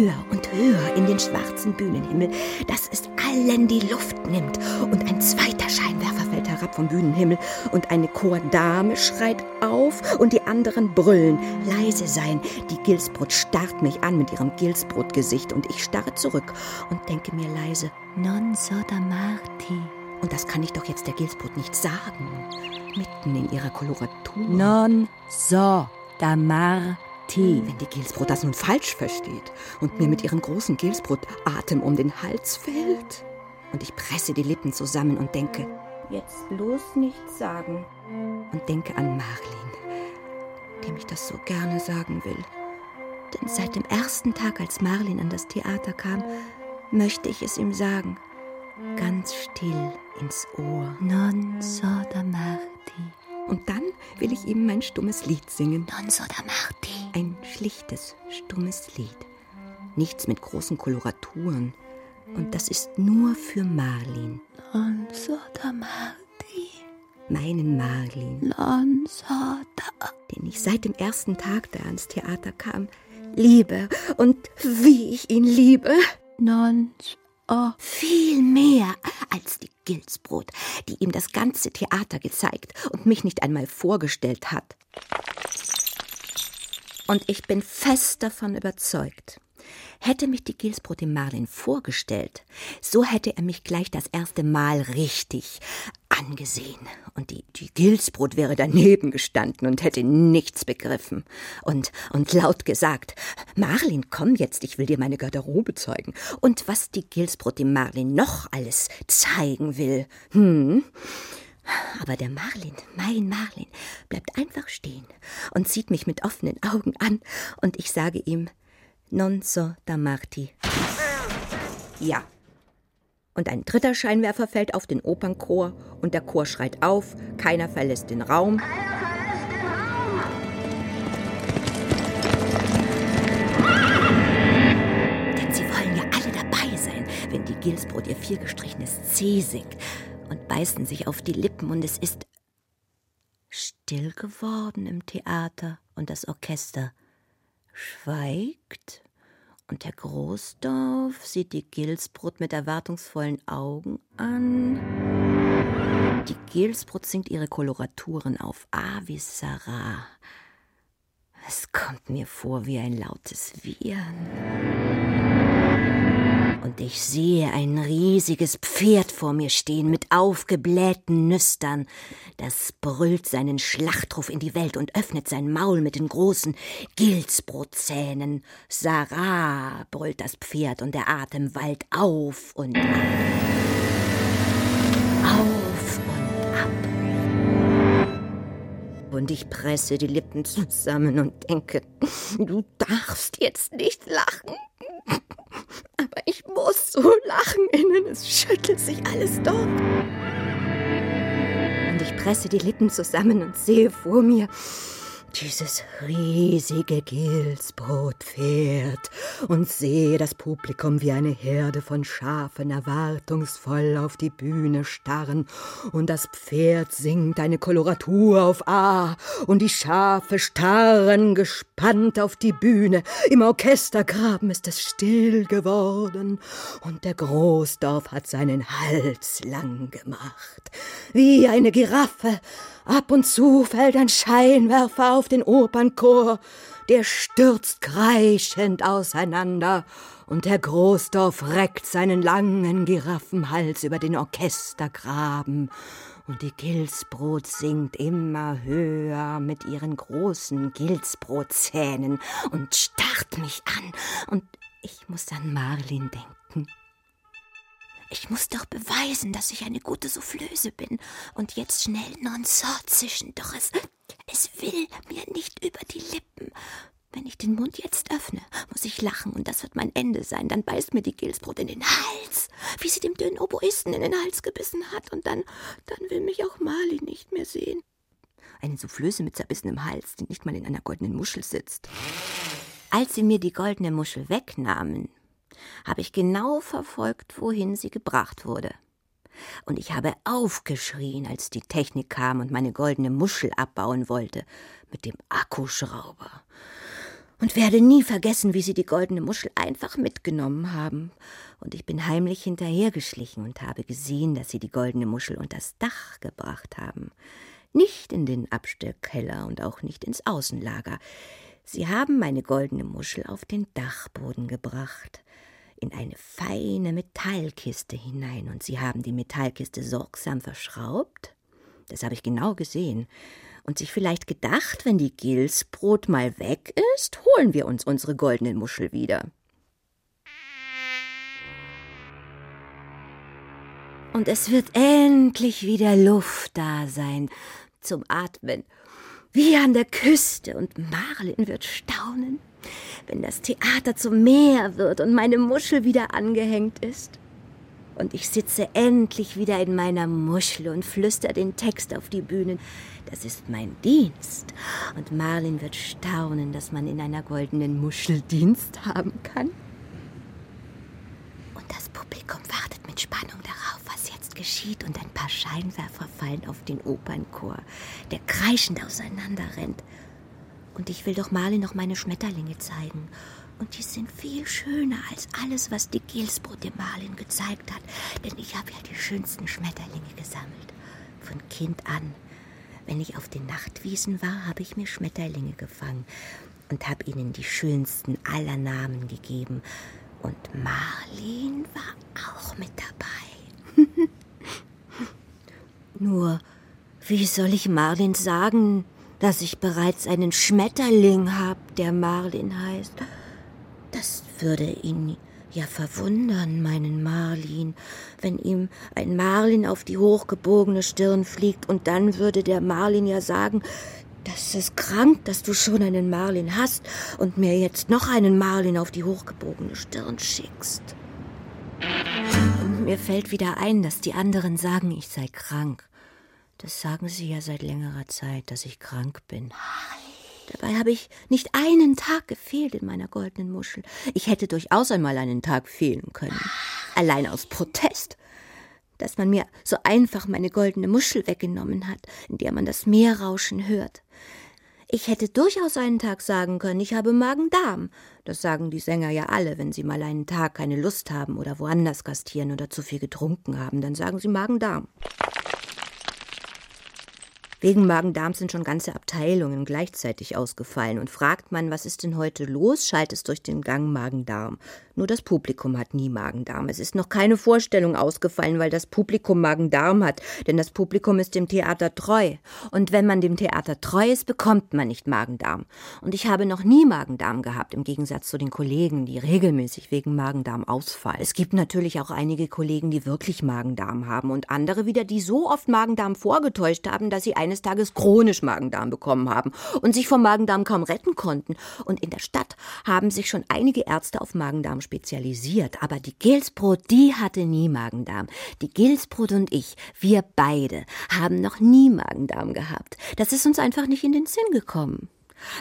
höher und höher in den schwarzen Bühnenhimmel, dass es allen die Luft nimmt und ein zweiter Scheinwerfer fällt herab vom Bühnenhimmel und eine Chordame schreit auf und die anderen brüllen. Leise sein. Die Gilsbrot starrt mich an mit ihrem Gilsbrotgesicht und ich starre zurück und denke mir leise, non so da Marti. Und das kann ich doch jetzt der Gilsbrot nicht sagen. Mitten in ihrer Koloratur. Non so da Marti. Wenn die Gilsbrot das nun falsch versteht und mir mit ihrem großen Gilsbrot Atem um den Hals fällt. Und ich presse die Lippen zusammen und denke, jetzt bloß nichts sagen. Und denke an Marlin, dem ich das so gerne sagen will. Denn seit dem ersten Tag, als Marlin an das Theater kam, möchte ich es ihm sagen. Ganz still ins Ohr. Non so da Marti. Und dann will ich ihm mein stummes Lied singen. Non so da Marti. Ein schlichtes, stummes Lied. Nichts mit großen Koloraturen. Und das ist nur für Marlin. Non so da Marti. Meinen Marlin. Non so da. Den ich seit dem ersten Tag, da er ans Theater kam, liebe. Und wie ich ihn liebe. Non so. Viel mehr als die Gilsbrot, die ihm das ganze Theater gezeigt und mich nicht einmal vorgestellt hat. Und ich bin fest davon überzeugt, Hätte mich die Gilsbrot dem Marlin vorgestellt, so hätte er mich gleich das erste Mal richtig angesehen. Und die, die Gilsbrot wäre daneben gestanden und hätte nichts begriffen. Und, und laut gesagt, Marlin, komm jetzt, ich will dir meine Garderobe zeigen. Und was die Gilsbrot dem Marlin noch alles zeigen will. Hm. Aber der Marlin, mein Marlin, bleibt einfach stehen und sieht mich mit offenen Augen an, und ich sage ihm, non so da Marti. Ja. Und ein dritter Scheinwerfer fällt auf den Opernchor und der Chor schreit auf, keiner verlässt den Raum. Denn sie wollen ja alle dabei sein, wenn die Gilsbrot ihr viergestrichenes C singt und beißen sich auf die Lippen und es ist still geworden im Theater und das Orchester schweigt und Herr Großdorf sieht die Gilsbrot mit erwartungsvollen Augen an. Die Gilsbrot singt ihre Koloraturen auf A wie Sarah. Es kommt mir vor wie ein lautes Wiehern und ich sehe ein riesiges Pferd vor mir stehen mit aufgeblähten Nüstern. Das brüllt seinen Schlachtruf in die Welt und öffnet sein Maul mit den großen Gilsbrotzähnen. Sarah, brüllt das Pferd und der Atem wallt auf und ab. Auf und ab. Und ich presse die Lippen zusammen und denke, du darfst jetzt nicht lachen. Aber ich muss so lachen innen, es schüttelt sich alles dort. Und ich presse die Lippen zusammen und sehe vor mir, dieses riesige Gilsbrotpferd und sehe das Publikum wie eine Herde von Schafen erwartungsvoll auf die Bühne starren und das Pferd singt eine Koloratur auf A und die Schafe starren gespannt auf die Bühne. Im Orchestergraben ist es still geworden und der Großdorf hat seinen Hals lang gemacht, wie eine Giraffe Ab und zu fällt ein Scheinwerfer auf den Opernchor, der stürzt kreischend auseinander, und der Großdorf reckt seinen langen Giraffenhals über den Orchestergraben, und die Gilsbrot singt immer höher mit ihren großen Gilsbrotzähnen und starrt mich an, und ich muss an Marlin denken. Ich muss doch beweisen, dass ich eine gute Soufflöse bin und jetzt schnell Nonsort zischen, doch es, es will mir nicht über die Lippen. Wenn ich den Mund jetzt öffne, muss ich lachen und das wird mein Ende sein. Dann beißt mir die Gilsbrot in den Hals, wie sie dem dünnen Oboisten in den Hals gebissen hat und dann, dann will mich auch Mali nicht mehr sehen. Eine Soufflöse mit zerbissenem Hals, die nicht mal in einer goldenen Muschel sitzt. Als sie mir die goldene Muschel wegnahmen, habe ich genau verfolgt, wohin sie gebracht wurde. Und ich habe aufgeschrien, als die Technik kam und meine goldene Muschel abbauen wollte, mit dem Akkuschrauber. Und werde nie vergessen, wie sie die goldene Muschel einfach mitgenommen haben. Und ich bin heimlich hinterhergeschlichen und habe gesehen, dass sie die goldene Muschel unters Dach gebracht haben. Nicht in den Abstellkeller und auch nicht ins Außenlager. Sie haben meine goldene Muschel auf den Dachboden gebracht in eine feine Metallkiste hinein, und sie haben die Metallkiste sorgsam verschraubt, das habe ich genau gesehen, und sich vielleicht gedacht, wenn die Gilsbrot mal weg ist, holen wir uns unsere goldenen Muschel wieder. Und es wird endlich wieder Luft da sein zum Atmen, wie an der Küste, und Marlin wird staunen, wenn das Theater zum Meer wird und meine Muschel wieder angehängt ist. Und ich sitze endlich wieder in meiner Muschel und flüster den Text auf die Bühnen. Das ist mein Dienst. Und Marlin wird staunen, dass man in einer goldenen Muschel Dienst haben kann. Und das Publikum wartet mit Spannung darauf, was jetzt geschieht. Und ein paar Scheinwerfer fallen auf den Opernchor, der kreischend auseinanderrennt. Und ich will doch Marlin noch meine Schmetterlinge zeigen. Und die sind viel schöner als alles, was die Gilsbrot dem Marlin gezeigt hat. Denn ich habe ja die schönsten Schmetterlinge gesammelt. Von Kind an. Wenn ich auf den Nachtwiesen war, habe ich mir Schmetterlinge gefangen und habe ihnen die schönsten aller Namen gegeben. Und Marlin war auch mit dabei. Nur, wie soll ich Marlin sagen, dass ich bereits einen Schmetterling hab, der Marlin heißt. Das würde ihn ja verwundern, meinen Marlin, wenn ihm ein Marlin auf die hochgebogene Stirn fliegt, und dann würde der Marlin ja sagen, das ist krank, dass du schon einen Marlin hast und mir jetzt noch einen Marlin auf die hochgebogene Stirn schickst. Mir fällt wieder ein, dass die anderen sagen, ich sei krank. Das sagen sie ja seit längerer Zeit, dass ich krank bin. Dabei habe ich nicht einen Tag gefehlt in meiner goldenen Muschel. Ich hätte durchaus einmal einen Tag fehlen können. Allein aus Protest. Dass man mir so einfach meine goldene Muschel weggenommen hat, in der man das Meer rauschen hört. Ich hätte durchaus einen Tag sagen können, ich habe Magen-Darm. Das sagen die Sänger ja alle, wenn sie mal einen Tag keine Lust haben oder woanders gastieren oder zu viel getrunken haben, dann sagen sie Magen-Darm. Wegen Magen-Darm sind schon ganze Abteilungen gleichzeitig ausgefallen. Und fragt man, was ist denn heute los, schallt es durch den Gang Magen-Darm. Nur das Publikum hat nie Magen-Darm. Es ist noch keine Vorstellung ausgefallen, weil das Publikum Magen-Darm hat. Denn das Publikum ist dem Theater treu. Und wenn man dem Theater treu ist, bekommt man nicht Magen-Darm. Und ich habe noch nie Magen-Darm gehabt, im Gegensatz zu den Kollegen, die regelmäßig wegen Magen-Darm ausfallen. Es gibt natürlich auch einige Kollegen, die wirklich Magen-Darm haben und andere wieder, die so oft Magen-Darm vorgetäuscht haben, dass sie eines Tages chronisch Magen-Darm bekommen haben und sich vom Magen-Darm kaum retten konnten. Und in der Stadt haben sich schon einige Ärzte auf Magen-Darm spezialisiert. Aber die Gilsbrot, die hatte nie Magen-Darm. Die Gilsbrot und ich, wir beide, haben noch nie Magen-Darm gehabt. Das ist uns einfach nicht in den Sinn gekommen.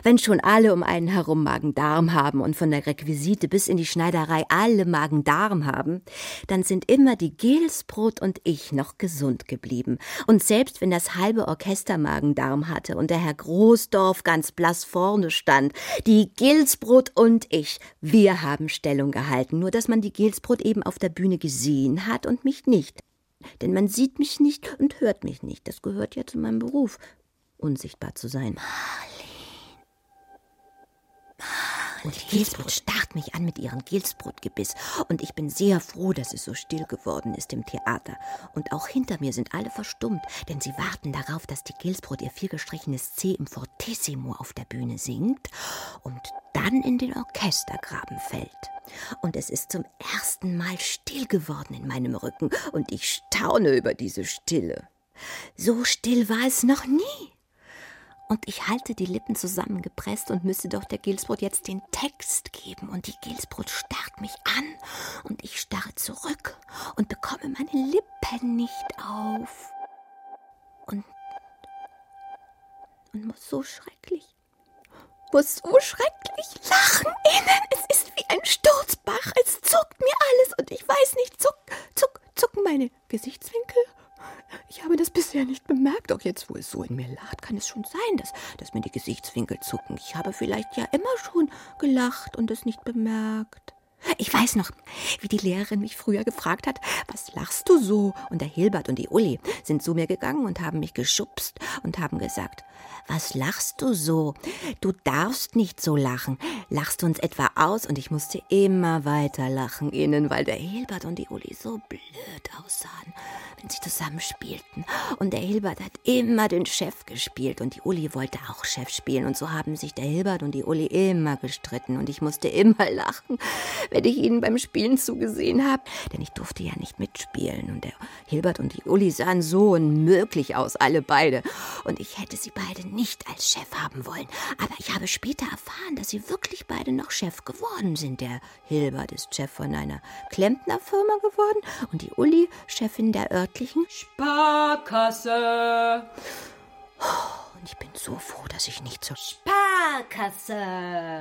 Wenn schon alle um einen herum Magen-Darm haben und von der Requisite bis in die Schneiderei alle Magen-Darm haben, dann sind immer die Gelsbrot und ich noch gesund geblieben. Und selbst wenn das halbe Orchester Magen-Darm hatte und der Herr Großdorf ganz blass vorne stand, die Gilsbrot und ich, wir haben Stellung gehalten, nur dass man die Gilsbrot eben auf der Bühne gesehen hat und mich nicht. Denn man sieht mich nicht und hört mich nicht. Das gehört ja zu meinem Beruf, unsichtbar zu sein. Und die Gilsbrot starrt mich an mit ihrem Gilsbrotgebiss. Und ich bin sehr froh, dass es so still geworden ist im Theater. Und auch hinter mir sind alle verstummt, denn sie warten darauf, dass die Gilsbrot ihr viergestrichenes C im Fortissimo auf der Bühne singt und dann in den Orchestergraben fällt. Und es ist zum ersten Mal still geworden in meinem Rücken, und ich staune über diese Stille. So still war es noch nie. Und ich halte die Lippen zusammengepresst und müsse doch der Gilsbrot jetzt den Text geben. Und die Gilsbrot starrt mich an und ich starre zurück und bekomme meine Lippen nicht auf. Und, und muss so schrecklich, muss so schrecklich lachen innen. Es ist wie ein Sturzbach. Es zuckt mir alles und ich weiß nicht, zuck, zuck, zucken meine Gesichtswinkel ich habe das bisher nicht bemerkt, auch jetzt, wo es so in mir lacht, kann es schon sein, dass, dass mir die Gesichtswinkel zucken. Ich habe vielleicht ja immer schon gelacht und es nicht bemerkt. Ich weiß noch, wie die Lehrerin mich früher gefragt hat, was lachst du so? Und der Hilbert und die Uli sind zu mir gegangen und haben mich geschubst und haben gesagt, was lachst du so? Du darfst nicht so lachen. Lachst du uns etwa aus? Und ich musste immer weiter lachen innen, weil der Hilbert und die Uli so blöd aussahen, wenn sie zusammen spielten. Und der Hilbert hat immer den Chef gespielt und die Uli wollte auch Chef spielen. Und so haben sich der Hilbert und die Uli immer gestritten und ich musste immer lachen, wenn ich ihnen beim Spielen zugesehen habe, denn ich durfte ja nicht mitspielen. Und der Hilbert und die Uli sahen so unmöglich aus, alle beide. Und ich hätte sie beide nicht als Chef haben wollen. Aber ich habe später erfahren, dass sie wirklich beide noch Chef geworden sind. Der Hilbert ist Chef von einer Klempnerfirma geworden und die Uli Chefin der örtlichen Sparkasse. Und ich bin so froh, dass ich nicht zur Sparkasse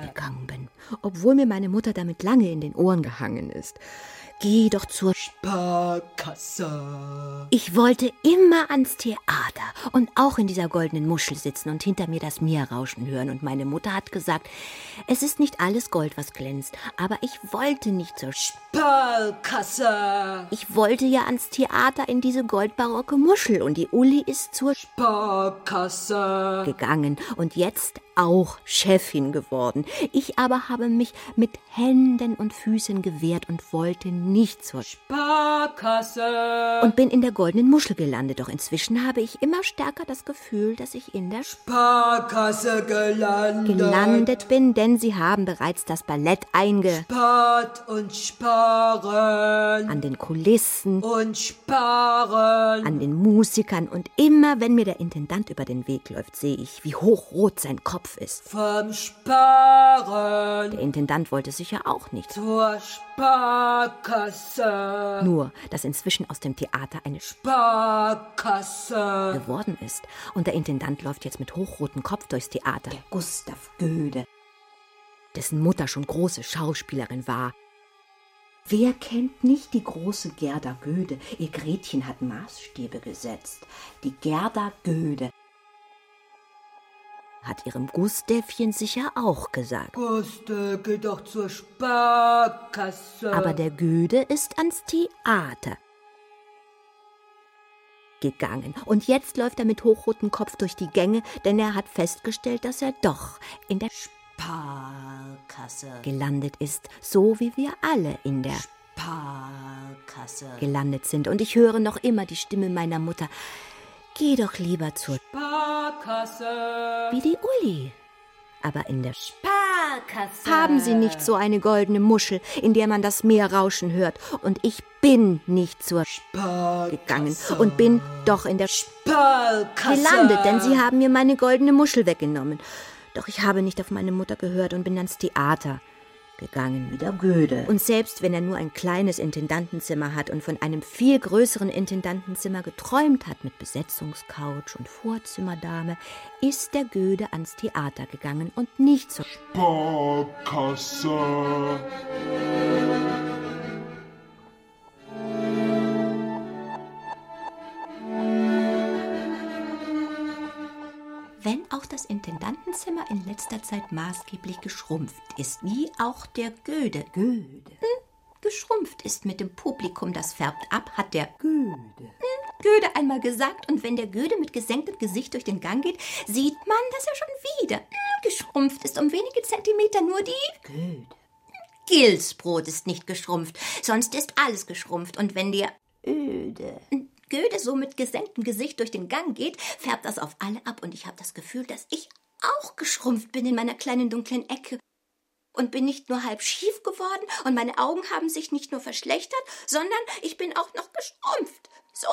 gegangen bin, obwohl mir meine Mutter damit lange in den Ohren gehangen ist. Geh doch zur Sparkasse. Ich wollte immer ans Theater und auch in dieser goldenen Muschel sitzen und hinter mir das Meer rauschen hören. Und meine Mutter hat gesagt, es ist nicht alles Gold, was glänzt, aber ich wollte nicht zur Sparkasse. Ich wollte ja ans Theater in diese goldbarocke Muschel und die Uli ist zur Sparkasse. gegangen und jetzt auch Chefin geworden. Ich aber habe mich mit Händen und Füßen gewehrt und wollte nicht zur Sparkasse. und bin in der goldenen Muschel gelandet. Doch inzwischen habe ich immer stärker das Gefühl, dass ich in der Sparkasse gelandet. gelandet bin, denn sie haben bereits das Ballett einge Spart und sparen. an den Kulissen, Und sparen. an den Musikern und immer, wenn mir der Intendant über den Weg läuft, sehe ich, wie hochrot sein Kopf Kopf ist. Vom Sparen. Der Intendant wollte sicher auch nicht. Zur Sparkasse. Nur, dass inzwischen aus dem Theater eine Sparkasse geworden ist. Und der Intendant läuft jetzt mit hochrotem Kopf durchs Theater. Der Gustav Göde. Dessen Mutter schon große Schauspielerin war. Wer kennt nicht die große Gerda Göde? Ihr Gretchen hat Maßstäbe gesetzt. Die Gerda Göde. Hat ihrem Gustäfchen sicher auch gesagt. Guste, geh doch zur Sparkasse. Aber der Göde ist ans Theater gegangen. Und jetzt läuft er mit hochrotem Kopf durch die Gänge, denn er hat festgestellt, dass er doch in der Sparkasse gelandet ist, so wie wir alle in der Sparkasse gelandet sind. Und ich höre noch immer die Stimme meiner Mutter. Geh doch lieber zur Sparkasse. Wie die Uli. Aber in der Sparkasse haben Sie nicht so eine goldene Muschel, in der man das Meer rauschen hört. Und ich bin nicht zur Sparkasse. gegangen und bin doch in der Sparkasse. gelandet, denn Sie haben mir meine goldene Muschel weggenommen. Doch ich habe nicht auf meine Mutter gehört und bin ans Theater gegangen. Wieder Göde. Und selbst wenn er nur ein kleines Intendantenzimmer hat und von einem viel größeren Intendantenzimmer geträumt hat mit Besetzungscouch und Vorzimmerdame, ist der Göde ans Theater gegangen und nicht zur Sparkasse. Wenn auch das Intendantenzimmer in letzter Zeit maßgeblich geschrumpft ist, wie auch der Göde. Göde. geschrumpft ist mit dem Publikum, das färbt ab, hat der Göde. Göde einmal gesagt, und wenn der Göde mit gesenktem Gesicht durch den Gang geht, sieht man, dass er schon wieder hm, geschrumpft ist, um wenige Zentimeter nur die Göde. Gilsbrot ist nicht geschrumpft, sonst ist alles geschrumpft. Und wenn der Öde Göde so mit gesenktem Gesicht durch den Gang geht, färbt das auf alle ab und ich habe das Gefühl, dass ich auch geschrumpft bin in meiner kleinen dunklen Ecke und bin nicht nur halb schief geworden und meine Augen haben sich nicht nur verschlechtert, sondern ich bin auch noch geschrumpft. So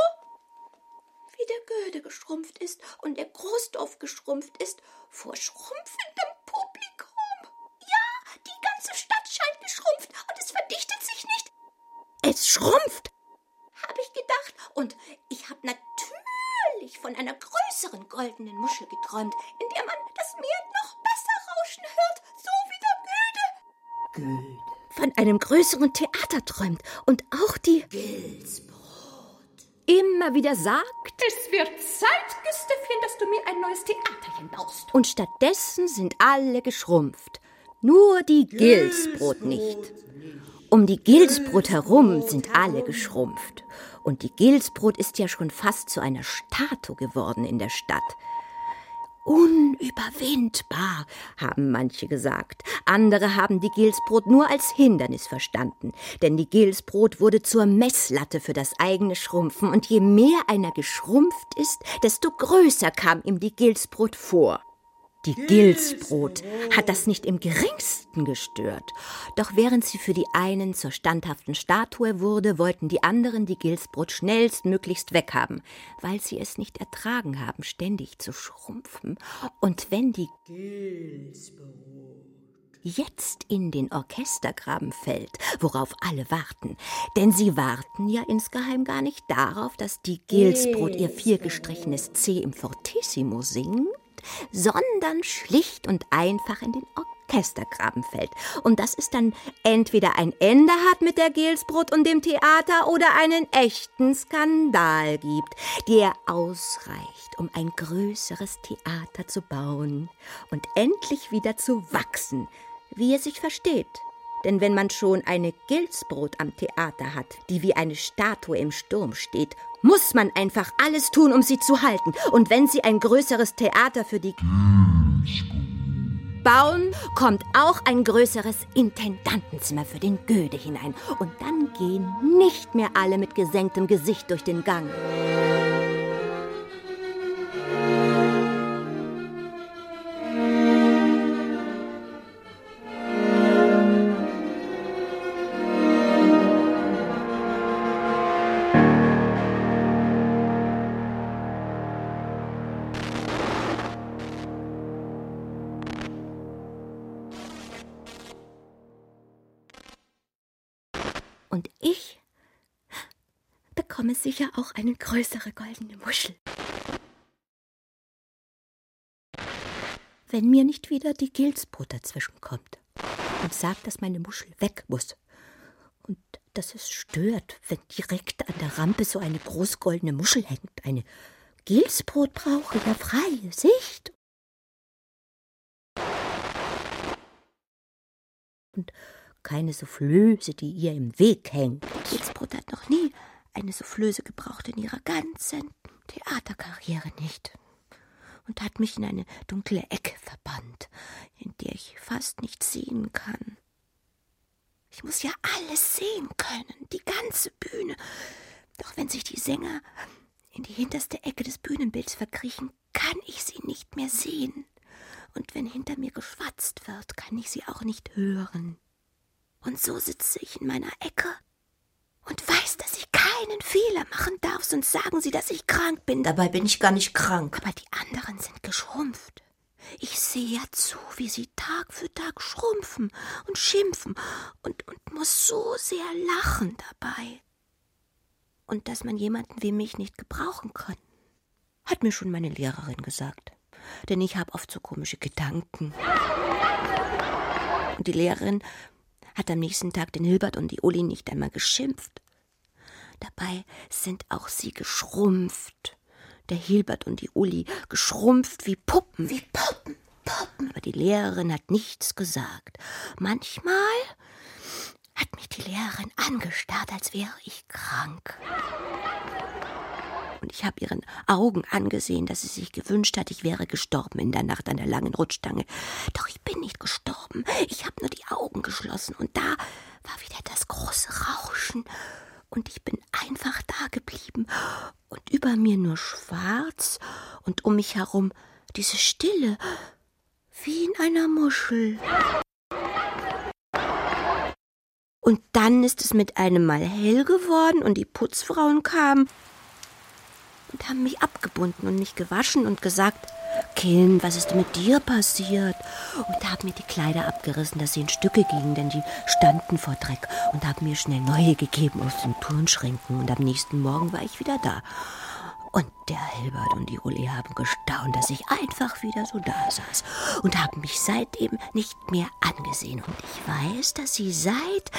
wie der Göde geschrumpft ist und der Großdorf geschrumpft ist vor schrumpfendem Publikum. Ja, die ganze Stadt scheint geschrumpft und es verdichtet sich nicht, Es schrumpft! Habe ich gedacht. Und ich habe natürlich von einer größeren goldenen Muschel geträumt, in der man das Meer noch besser rauschen hört, so wie der Göde. Göde. Von einem größeren Theater träumt und auch die Gilsbrot. immer wieder sagt Es wird Zeit, Güstefchen, dass du mir ein neues Theaterchen baust. und stattdessen sind alle geschrumpft. Nur die Gilsbrot nicht. Um die Gilsbrot herum sind alle geschrumpft. Und die Gilsbrot ist ja schon fast zu einer Statue geworden in der Stadt. Unüberwindbar, haben manche gesagt. Andere haben die Gilsbrot nur als Hindernis verstanden. Denn die Gilsbrot wurde zur Messlatte für das eigene Schrumpfen. Und je mehr einer geschrumpft ist, desto größer kam ihm die Gilsbrot vor. Die Gilsbrot hat das nicht im geringsten gestört. Doch während sie für die einen zur standhaften Statue wurde, wollten die anderen die Gilsbrot schnellstmöglichst weghaben, weil sie es nicht ertragen haben, ständig zu schrumpfen. Und wenn die jetzt in den Orchestergraben fällt, worauf alle warten. Denn sie warten ja insgeheim gar nicht darauf, dass die Gilsbrot ihr viergestrichenes C im Fortissimo singt, sondern schlicht und einfach in den Orchestergraben fällt. Und dass es dann entweder ein Ende hat mit der Gilsbrot und dem Theater oder einen echten Skandal gibt, der ausreicht, um ein größeres Theater zu bauen und endlich wieder zu wachsen, wie es sich versteht. Denn wenn man schon eine Gilsbrot am Theater hat, die wie eine Statue im Sturm steht, muss man einfach alles tun, um sie zu halten. Und wenn sie ein größeres Theater für die bauen, kommt auch ein größeres Intendantenzimmer für den Göde hinein. Und dann gehen nicht mehr alle mit gesenktem Gesicht durch den Gang. Sicher auch eine größere goldene Muschel. Wenn mir nicht wieder die Gilsbrot dazwischen kommt und sagt, dass meine Muschel weg muss und dass es stört, wenn direkt an der Rampe so eine großgoldene Muschel hängt. Eine Gilsbrot brauche ja freie Sicht. Und keine Soufflöse, die ihr im Weg hängt. Gilsbrot hat noch nie eine Soufflöse gebraucht in ihrer ganzen Theaterkarriere nicht und hat mich in eine dunkle Ecke verbannt, in der ich fast nichts sehen kann. Ich muss ja alles sehen können, die ganze Bühne. Doch wenn sich die Sänger in die hinterste Ecke des Bühnenbilds verkriechen, kann ich sie nicht mehr sehen. Und wenn hinter mir geschwatzt wird, kann ich sie auch nicht hören. Und so sitze ich in meiner Ecke und weiß, dass ich keinen Fehler machen darf, sonst sagen sie, dass ich krank bin. Dabei bin ich gar nicht krank. Aber die anderen sind geschrumpft. Ich sehe ja zu, wie sie Tag für Tag schrumpfen und schimpfen und, und muss so sehr lachen dabei. Und dass man jemanden wie mich nicht gebrauchen kann, hat mir schon meine Lehrerin gesagt. Denn ich habe oft so komische Gedanken. Und die Lehrerin hat am nächsten Tag den Hilbert und die Uli nicht einmal geschimpft. Dabei sind auch sie geschrumpft. Der Hilbert und die Uli geschrumpft wie Puppen. Wie Puppen, Puppen. Aber die Lehrerin hat nichts gesagt. Manchmal hat mich die Lehrerin angestarrt, als wäre ich krank. Und ich habe ihren Augen angesehen, dass sie sich gewünscht hat, ich wäre gestorben in der Nacht an der langen Rutschstange. Doch ich bin nicht gestorben. Ich habe nur die Augen geschlossen und da war wieder das große Rauschen. Und ich bin einfach da geblieben. Und über mir nur schwarz. Und um mich herum diese Stille. Wie in einer Muschel. Und dann ist es mit einem Mal hell geworden und die Putzfrauen kamen und haben mich abgebunden und mich gewaschen und gesagt, Kind, was ist denn mit dir passiert? Und haben mir die Kleider abgerissen, dass sie in Stücke gingen, denn die standen vor Dreck und haben mir schnell neue gegeben aus den Turnschränken. Und am nächsten Morgen war ich wieder da. Und der Hilbert und die Uli haben gestaunt, dass ich einfach wieder so da saß und haben mich seitdem nicht mehr angesehen. Und ich weiß, dass sie seit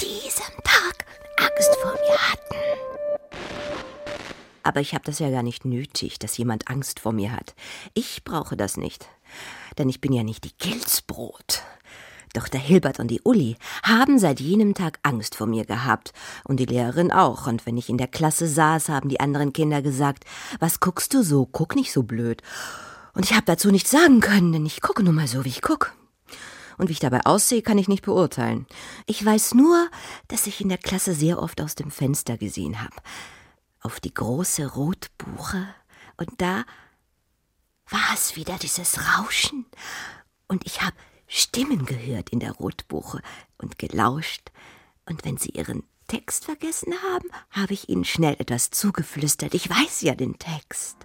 diesem Tag Angst vor mir hatten. Aber ich habe das ja gar nicht nötig, dass jemand Angst vor mir hat. Ich brauche das nicht, denn ich bin ja nicht die Gilsbrot. Doch der Hilbert und die Uli haben seit jenem Tag Angst vor mir gehabt und die Lehrerin auch. Und wenn ich in der Klasse saß, haben die anderen Kinder gesagt, was guckst du so? Guck nicht so blöd. Und ich habe dazu nichts sagen können, denn ich gucke nun mal so, wie ich guck. Und wie ich dabei aussehe, kann ich nicht beurteilen. Ich weiß nur, dass ich in der Klasse sehr oft aus dem Fenster gesehen habe auf die große Rotbuche, und da war es wieder dieses Rauschen, und ich habe Stimmen gehört in der Rotbuche und gelauscht, und wenn sie ihren Text vergessen haben, habe ich ihnen schnell etwas zugeflüstert. Ich weiß ja den Text.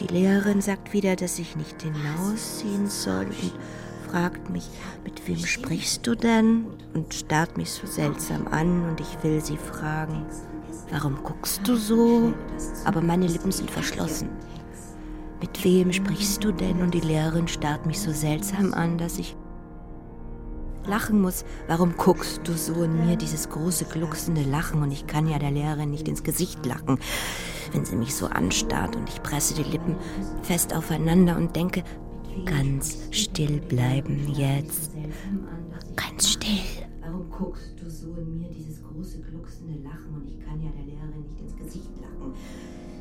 Die Lehrerin sagt wieder, dass ich nicht hinausziehen soll und fragt mich, mit wem sprichst du denn? Und starrt mich so seltsam an und ich will sie fragen, warum guckst du so? Aber meine Lippen sind verschlossen. Mit wem sprichst du denn? Und die Lehrerin starrt mich so seltsam an, dass ich lachen muss. Warum guckst du so in mir dieses große, glucksende Lachen? Und ich kann ja der Lehrerin nicht ins Gesicht lachen, wenn sie mich so anstarrt. Und ich presse die Lippen fest aufeinander und denke, ganz still bleiben jetzt. Ganz still. Warum guckst du so in mir dieses große, glucksende Lachen? Und ich kann ja der Lehrerin nicht ins Gesicht lachen,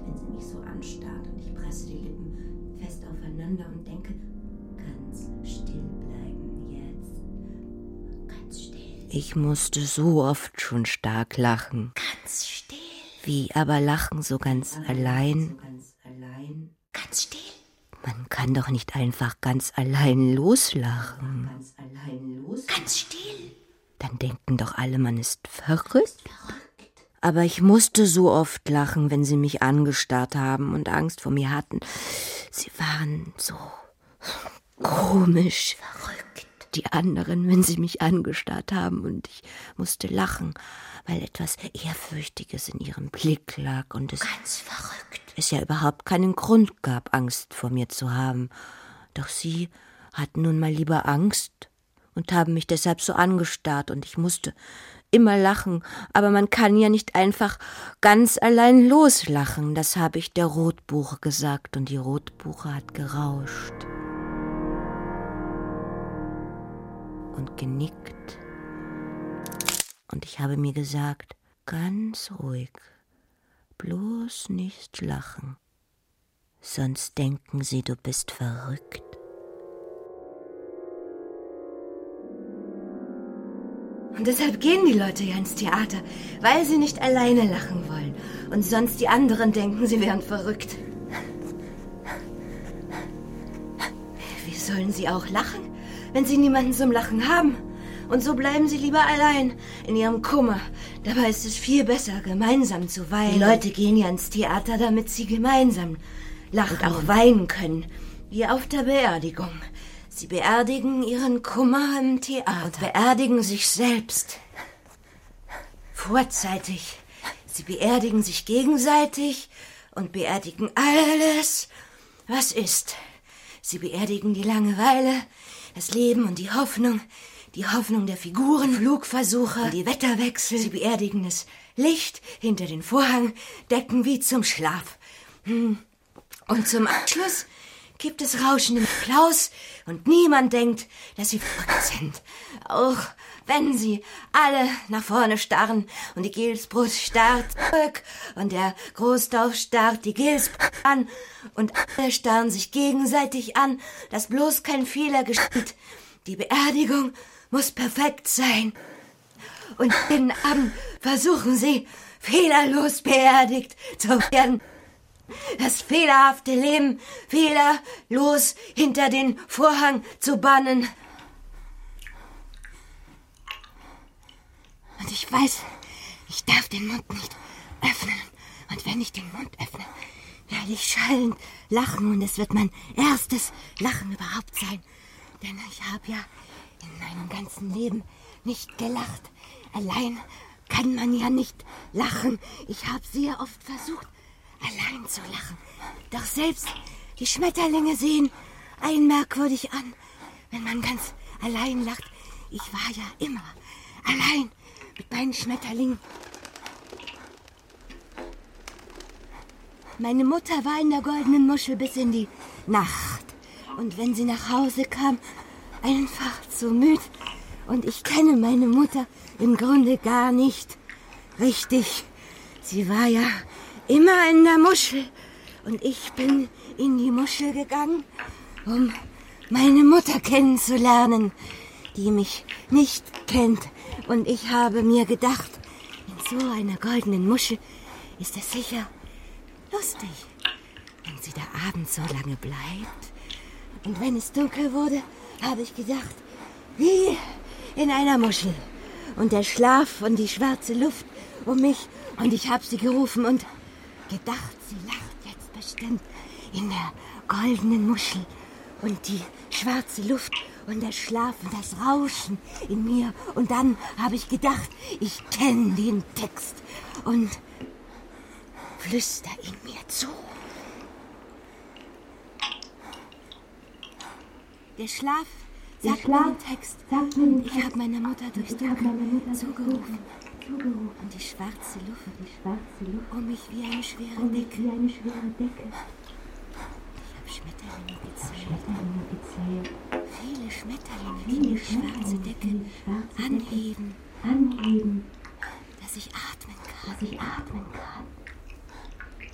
wenn sie mich so anstarrt. Und ich presse die Lippen fest aufeinander und denke, ganz still bleiben jetzt. Ganz still. Ich musste so oft schon stark lachen. Ganz still. Wie aber lachen so ganz allein? Ganz still. Man kann doch nicht einfach ganz allein loslachen. Ganz allein loslachen. los? Ganz still. Dann denken doch alle, man ist verrückt. Aber ich musste so oft lachen, wenn sie mich angestarrt haben und Angst vor mir hatten. Sie waren so komisch. Verrückt. Die anderen, wenn sie mich angestarrt haben und ich musste lachen, weil etwas Ehrfürchtiges in ihrem Blick lag und es. Ganz verrückt. Es ja überhaupt keinen Grund gab, Angst vor mir zu haben. Doch sie hatten nun mal lieber Angst und haben mich deshalb so angestarrt und ich musste immer lachen, aber man kann ja nicht einfach ganz allein loslachen, das habe ich der Rotbuche gesagt und die Rotbuche hat gerauscht und genickt. Und ich habe mir gesagt, ganz ruhig, bloß nicht lachen, sonst denken sie, du bist verrückt. Und deshalb gehen die Leute ja ins Theater, weil sie nicht alleine lachen wollen. Und sonst die anderen denken, sie wären verrückt. Wie sollen sie auch lachen, wenn sie niemanden zum Lachen haben? Und so bleiben sie lieber allein in ihrem Kummer. Dabei ist es viel besser, gemeinsam zu weinen. Die Leute gehen ja ins Theater, damit sie gemeinsam lachen und auch weinen können. Wie auf der Beerdigung. Sie beerdigen ihren Kummer im Theater und beerdigen sich selbst. Vorzeitig. Sie beerdigen sich gegenseitig und beerdigen alles, was ist. Sie beerdigen die Langeweile, das Leben und die Hoffnung, die Hoffnung der Figuren, Flugversuche, die Wetterwechsel. Sie beerdigen das Licht hinter den Vorhang, decken wie zum Schlaf. Hm. Und zum Abschluss gibt es rauschenden Applaus und niemand denkt, dass sie verrückt sind. Auch wenn sie alle nach vorne starren und die Gilsbrust starrt zurück und der Großdorf starrt die Gilsbrust an und alle starren sich gegenseitig an, dass bloß kein Fehler geschieht. Die Beerdigung muss perfekt sein. Und jeden Abend versuchen sie, fehlerlos beerdigt zu werden das fehlerhafte Leben fehlerlos hinter den Vorhang zu bannen. Und ich weiß, ich darf den Mund nicht öffnen. Und wenn ich den Mund öffne, werde ich schallend lachen und es wird mein erstes Lachen überhaupt sein. Denn ich habe ja in meinem ganzen Leben nicht gelacht. Allein kann man ja nicht lachen. Ich habe sehr oft versucht, allein zu lachen. Doch selbst die Schmetterlinge sehen einen merkwürdig an, wenn man ganz allein lacht. Ich war ja immer allein mit meinen Schmetterlingen. Meine Mutter war in der goldenen Muschel bis in die Nacht. Und wenn sie nach Hause kam, einfach zu müd. Und ich kenne meine Mutter im Grunde gar nicht richtig. Sie war ja immer in der Muschel. Und ich bin in die Muschel gegangen, um meine Mutter kennenzulernen, die mich nicht kennt. Und ich habe mir gedacht, in so einer goldenen Muschel ist es sicher lustig, wenn sie da abends so lange bleibt. Und wenn es dunkel wurde, habe ich gedacht, wie in einer Muschel. Und der Schlaf und die schwarze Luft um mich. Und ich habe sie gerufen und gedacht, sie lacht jetzt bestimmt in der goldenen Muschel und die schwarze Luft und der Schlaf und das Rauschen in mir. Und dann habe ich gedacht, ich kenne den Text und flüster ihn mir zu. Der Schlaf sagt mir den Text. Ich habe meiner Mutter durchs Dunkel zugerufen zugerufen. Und die schwarze Luft, die schwarze Luft um mich wie eine schwere um Decke. Wie eine schwere Decke. Ich habe Schmetterlinge gezählt. Schmetterlinge gezählt. Viele Schmetterlinge, Viele die schwarze Decke schwarze anheben. Anheben. Dass ich atmen kann. Dass ich atmen kann.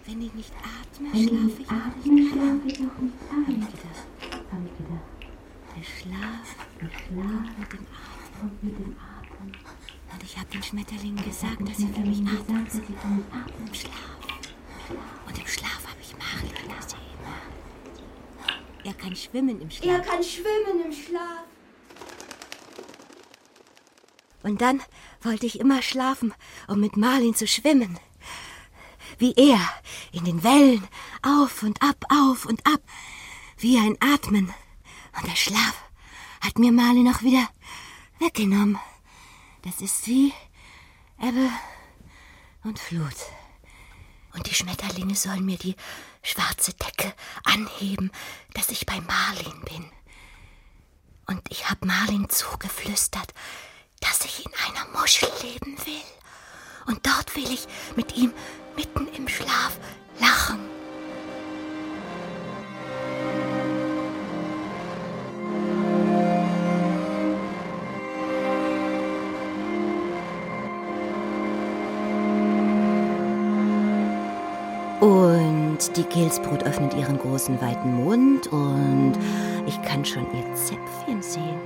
Wenn ich nicht atme, schlafe ich, atme, schlaf ich auch nicht ein. Habe ich gedacht. Habe ich gedacht. Schlaf, Schlaf mit dem Atem. Und mit dem Atem. Und ich habe den Schmetterlingen gesagt, dass sie für mich atmen. Im Schlaf. Und im Schlaf habe ich Marion gesehen. Er kann schwimmen im Schlaf. Er kann schwimmen im Schlaf. Und dann wollte ich immer schlafen, um mit Marlin zu schwimmen. Wie er, in den Wellen, auf und ab, auf und ab, wie ein Atmen. Und der Schlaf hat mir Marlin auch wieder weggenommen. Das ist wie Ebbe und Flut. Und die Schmetterlinge sollen mir die schwarze Decke anheben, dass ich bei Marlin bin. Und ich hab Marlin zugeflüstert, dass ich in einer Muschel leben will. Und dort will ich mit ihm mitten im Schlaf lachen. Die Gilsbrut öffnet ihren großen weiten Mund und ich kann schon ihr Zäpfchen sehen.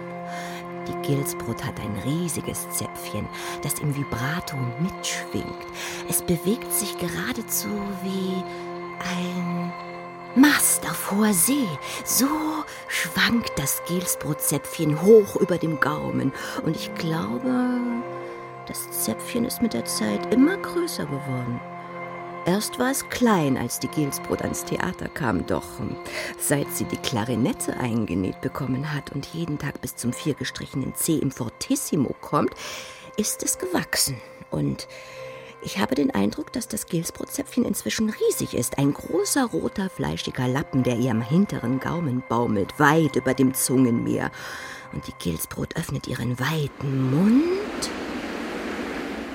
Die Gilsbrut hat ein riesiges Zäpfchen, das im Vibrato mitschwingt. Es bewegt sich geradezu wie ein Mast auf hoher See. So schwankt das Gilsbrutzäpfchen hoch über dem Gaumen. Und ich glaube, das Zäpfchen ist mit der Zeit immer größer geworden. Erst war es klein, als die Gilsbrot ans Theater kam, doch hm, seit sie die Klarinette eingenäht bekommen hat und jeden Tag bis zum viergestrichenen C im Fortissimo kommt, ist es gewachsen. Und ich habe den Eindruck, dass das Gilsbrotzäpfchen inzwischen riesig ist. Ein großer, roter, fleischiger Lappen, der ihr am hinteren Gaumen baumelt, weit über dem Zungenmeer. Und die Gilsbrot öffnet ihren weiten Mund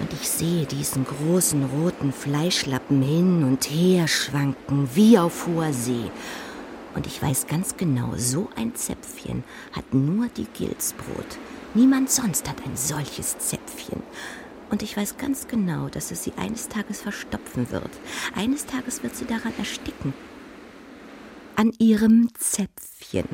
und ich sehe diesen großen roten Fleischlappen hin und her schwanken wie auf hoher See. Und ich weiß ganz genau, so ein Zäpfchen hat nur die Gilsbrot. Niemand sonst hat ein solches Zäpfchen. Und ich weiß ganz genau, dass es sie eines Tages verstopfen wird. Eines Tages wird sie daran ersticken. An ihrem Zäpfchen.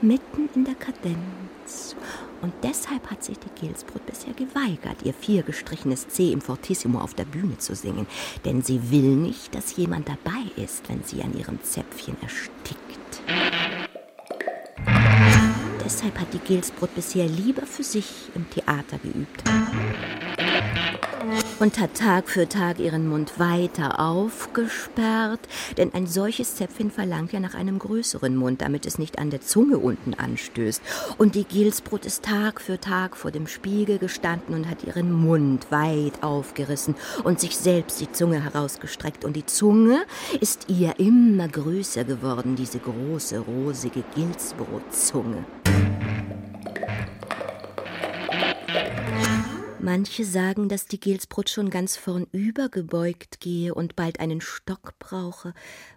Mitten in der Kadenz. Und deshalb hat sich die Gilsbrut bisher geweigert, ihr viergestrichenes C im Fortissimo auf der Bühne zu singen. Denn sie will nicht, dass jemand dabei ist, wenn sie an ihrem Zäpfchen erstickt. Deshalb hat die Gilsbrut bisher lieber für sich im Theater geübt und hat Tag für Tag ihren Mund weiter aufgesperrt, denn ein solches Zäpfchen verlangt ja nach einem größeren Mund, damit es nicht an der Zunge unten anstößt. Und die Gilsbrut ist Tag für Tag vor dem Spiegel gestanden und hat ihren Mund weit aufgerissen und sich selbst die Zunge herausgestreckt. Und die Zunge ist ihr immer größer geworden, diese große, rosige Gilsbrotzunge. Manche sagen, dass die Gilsbrot schon ganz vornüber gebeugt gehe und bald einen Stock brauche,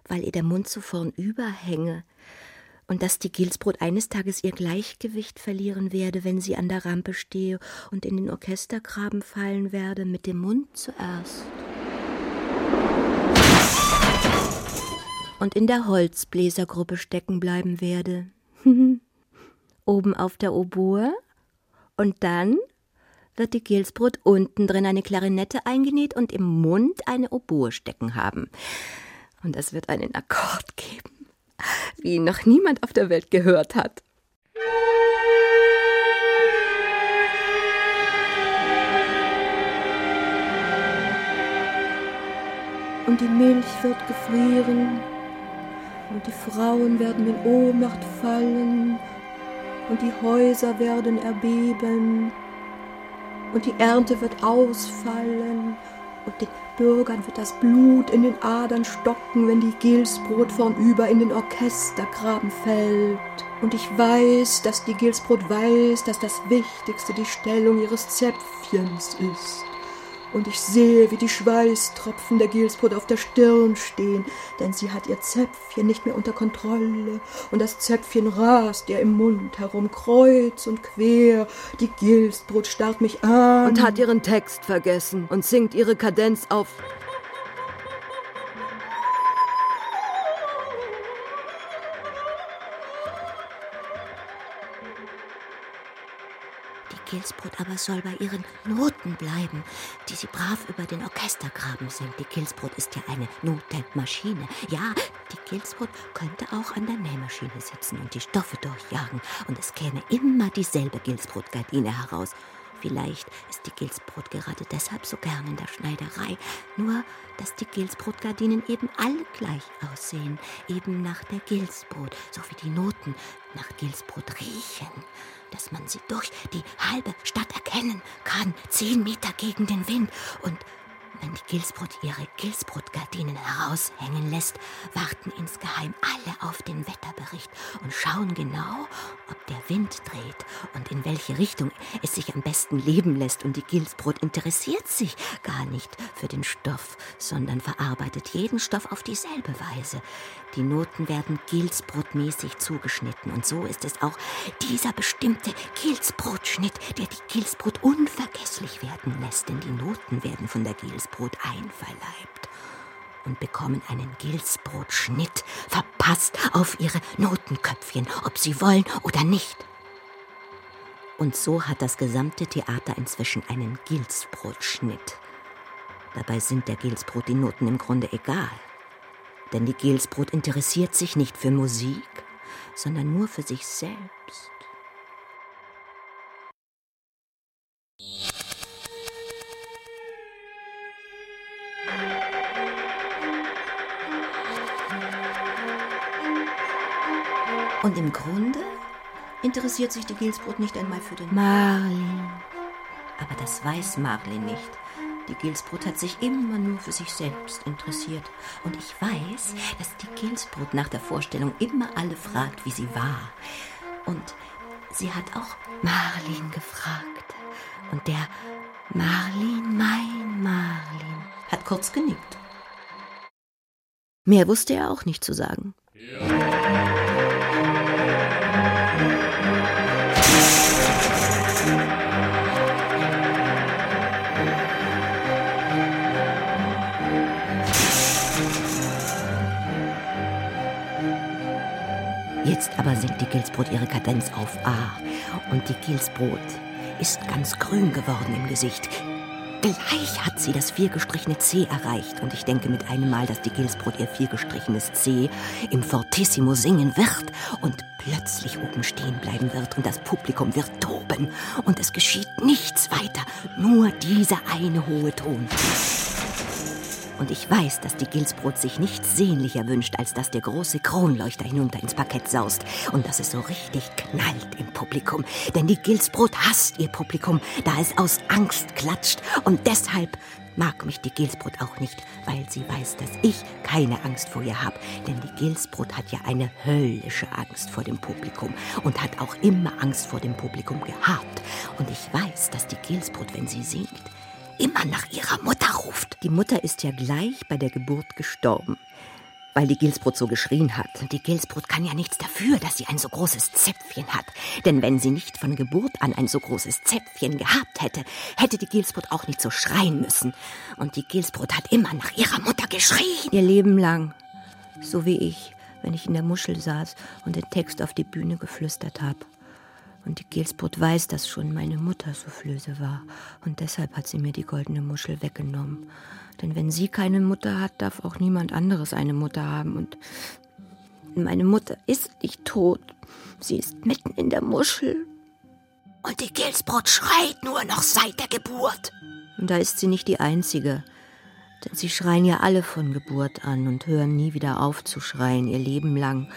weil ihr der Mund so vornüber hänge, und dass die Gilsbrot eines Tages ihr Gleichgewicht verlieren werde, wenn sie an der Rampe stehe und in den Orchestergraben fallen werde, mit dem Mund zuerst. Und in der Holzbläsergruppe stecken bleiben werde. Oben auf der Oboe und dann wird die Gilsbrot unten drin eine Klarinette eingenäht und im Mund eine Oboe stecken haben. Und es wird einen Akkord geben, wie ihn noch niemand auf der Welt gehört hat. Und die Milch wird gefrieren und die Frauen werden in Ohnmacht fallen und die Häuser werden erbeben und die Ernte wird ausfallen und den Bürgern wird das Blut in den Adern stocken, wenn die Gilsbrot vornüber in den Orchestergraben fällt. Und ich weiß, dass die Gilsbrot weiß, dass das Wichtigste die Stellung ihres Zäpfchens ist und ich sehe, wie die Schweißtropfen der Gilsbrot auf der Stirn stehen, denn sie hat ihr Zäpfchen nicht mehr unter Kontrolle, und das Zäpfchen rast ihr im Mund herum, kreuz und quer. Die Gilsbrot starrt mich an. Und hat ihren Text vergessen und singt ihre Kadenz auf. Gilsbrot aber soll bei ihren Noten bleiben, die sie brav über den Orchestergraben singt. Die Gilsbrot ist ja eine Notenmaschine. Ja, Die Gilsbrot könnte auch an der Nähmaschine sitzen und die Stoffe durchjagen, und es käme immer dieselbe Gilsbrotgardine heraus. Vielleicht ist die Gilsbrot gerade deshalb so gern in der Schneiderei, nur dass die Gilsbrotgardinen eben alle gleich aussehen, eben nach der Gilsbrot, so wie die Noten nach Gilsbrot riechen, dass man sie durch die halbe Stadt erkennen kann, zehn Meter gegen den Wind und wenn die Gilsbrot ihre Gilsbrotgardinen heraushängen lässt, warten insgeheim alle auf den Wetterbericht und schauen genau, ob der Wind dreht und in welche Richtung es sich am besten leben lässt. Und die Gilsbrot interessiert sich gar nicht für den Stoff, sondern verarbeitet jeden Stoff auf dieselbe Weise. Die Noten werden Gilsbrotmäßig zugeschnitten und so ist es auch dieser bestimmte Gilsbrotschnitt, der die Gilsbrot unvergesslich werden lässt, denn die Noten werden von der Gilsbrot einverleibt und bekommen einen Gilsbrotschnitt verpasst auf ihre Notenköpfchen, ob sie wollen oder nicht. Und so hat das gesamte Theater inzwischen einen Gilsbrotschnitt. Dabei sind der Gilsbrot die Noten im Grunde egal. Denn die Gilsbrot interessiert sich nicht für Musik, sondern nur für sich selbst. Und im Grunde interessiert sich die Gilsbrot nicht einmal für den Marlin. Aber das weiß Marlin nicht. Die Gilsbrot hat sich immer nur für sich selbst interessiert. Und ich weiß, dass die Gilsbrot nach der Vorstellung immer alle fragt, wie sie war. Und sie hat auch Marlin gefragt. Und der Marlin, mein Marlin, hat kurz genickt. Mehr wusste er auch nicht zu sagen. Jetzt aber senkt die Gilsbrot ihre Kadenz auf A. Und die Gilsbrot ist ganz grün geworden im Gesicht. Gleich hat sie das viergestrichene C erreicht und ich denke mit einem Mal, dass die Gilsbrot ihr viergestrichenes C im Fortissimo singen wird und plötzlich oben stehen bleiben wird und das Publikum wird toben und es geschieht nichts weiter, nur dieser eine hohe Ton. Und ich weiß, dass die Gilsbrot sich nichts sehnlicher wünscht, als dass der große Kronleuchter hinunter ins Parkett saust und dass es so richtig knallt im Publikum. Denn die Gilsbrot hasst ihr Publikum, da es aus Angst klatscht. Und deshalb mag mich die Gilsbrot auch nicht, weil sie weiß, dass ich keine Angst vor ihr habe. Denn die Gilsbrot hat ja eine höllische Angst vor dem Publikum und hat auch immer Angst vor dem Publikum gehabt. Und ich weiß, dass die Gilsbrot, wenn sie singt, immer nach ihrer Mutter ruft. Die Mutter ist ja gleich bei der Geburt gestorben, weil die Gilsbrot so geschrien hat. Und die Gilsbrot kann ja nichts dafür, dass sie ein so großes Zäpfchen hat. Denn wenn sie nicht von Geburt an ein so großes Zäpfchen gehabt hätte, hätte die Gilsbrot auch nicht so schreien müssen. Und die Gilsbrot hat immer nach ihrer Mutter geschrien. Ihr Leben lang. So wie ich, wenn ich in der Muschel saß und den Text auf die Bühne geflüstert habe. Und die Gilsbrot weiß, dass schon meine Mutter Soufflöse war. Und deshalb hat sie mir die goldene Muschel weggenommen. Denn wenn sie keine Mutter hat, darf auch niemand anderes eine Mutter haben. Und meine Mutter ist nicht tot. Sie ist mitten in der Muschel. Und die Gilsbrot schreit nur noch seit der Geburt. Und da ist sie nicht die Einzige. Denn sie schreien ja alle von Geburt an und hören nie wieder auf zu schreien, ihr Leben lang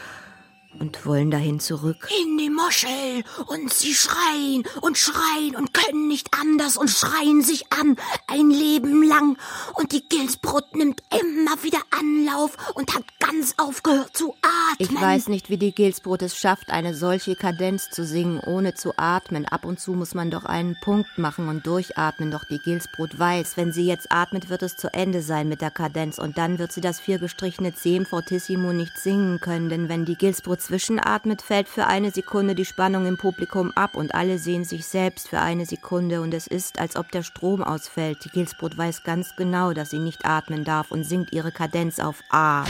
und wollen dahin zurück. In die Moschel. Und sie schreien und schreien und können nicht anders und schreien sich an. Ein Leben lang. Und die Gilsbrot nimmt immer wieder Anlauf und hat ganz aufgehört zu atmen. Ich weiß nicht, wie die Gilsbrot es schafft, eine solche Kadenz zu singen, ohne zu atmen. Ab und zu muss man doch einen Punkt machen und durchatmen. Doch die Gilsbrot weiß, wenn sie jetzt atmet, wird es zu Ende sein mit der Kadenz. Und dann wird sie das viergestrichene im Fortissimo nicht singen können. Denn wenn die Gilsbrot zwischenatmet, fällt für eine Sekunde die Spannung im Publikum ab und alle sehen sich selbst für eine Sekunde und es ist, als ob der Strom ausfällt. Die Gilsbrot weiß ganz genau, dass sie nicht atmen darf und singt ihre Kadenz auf A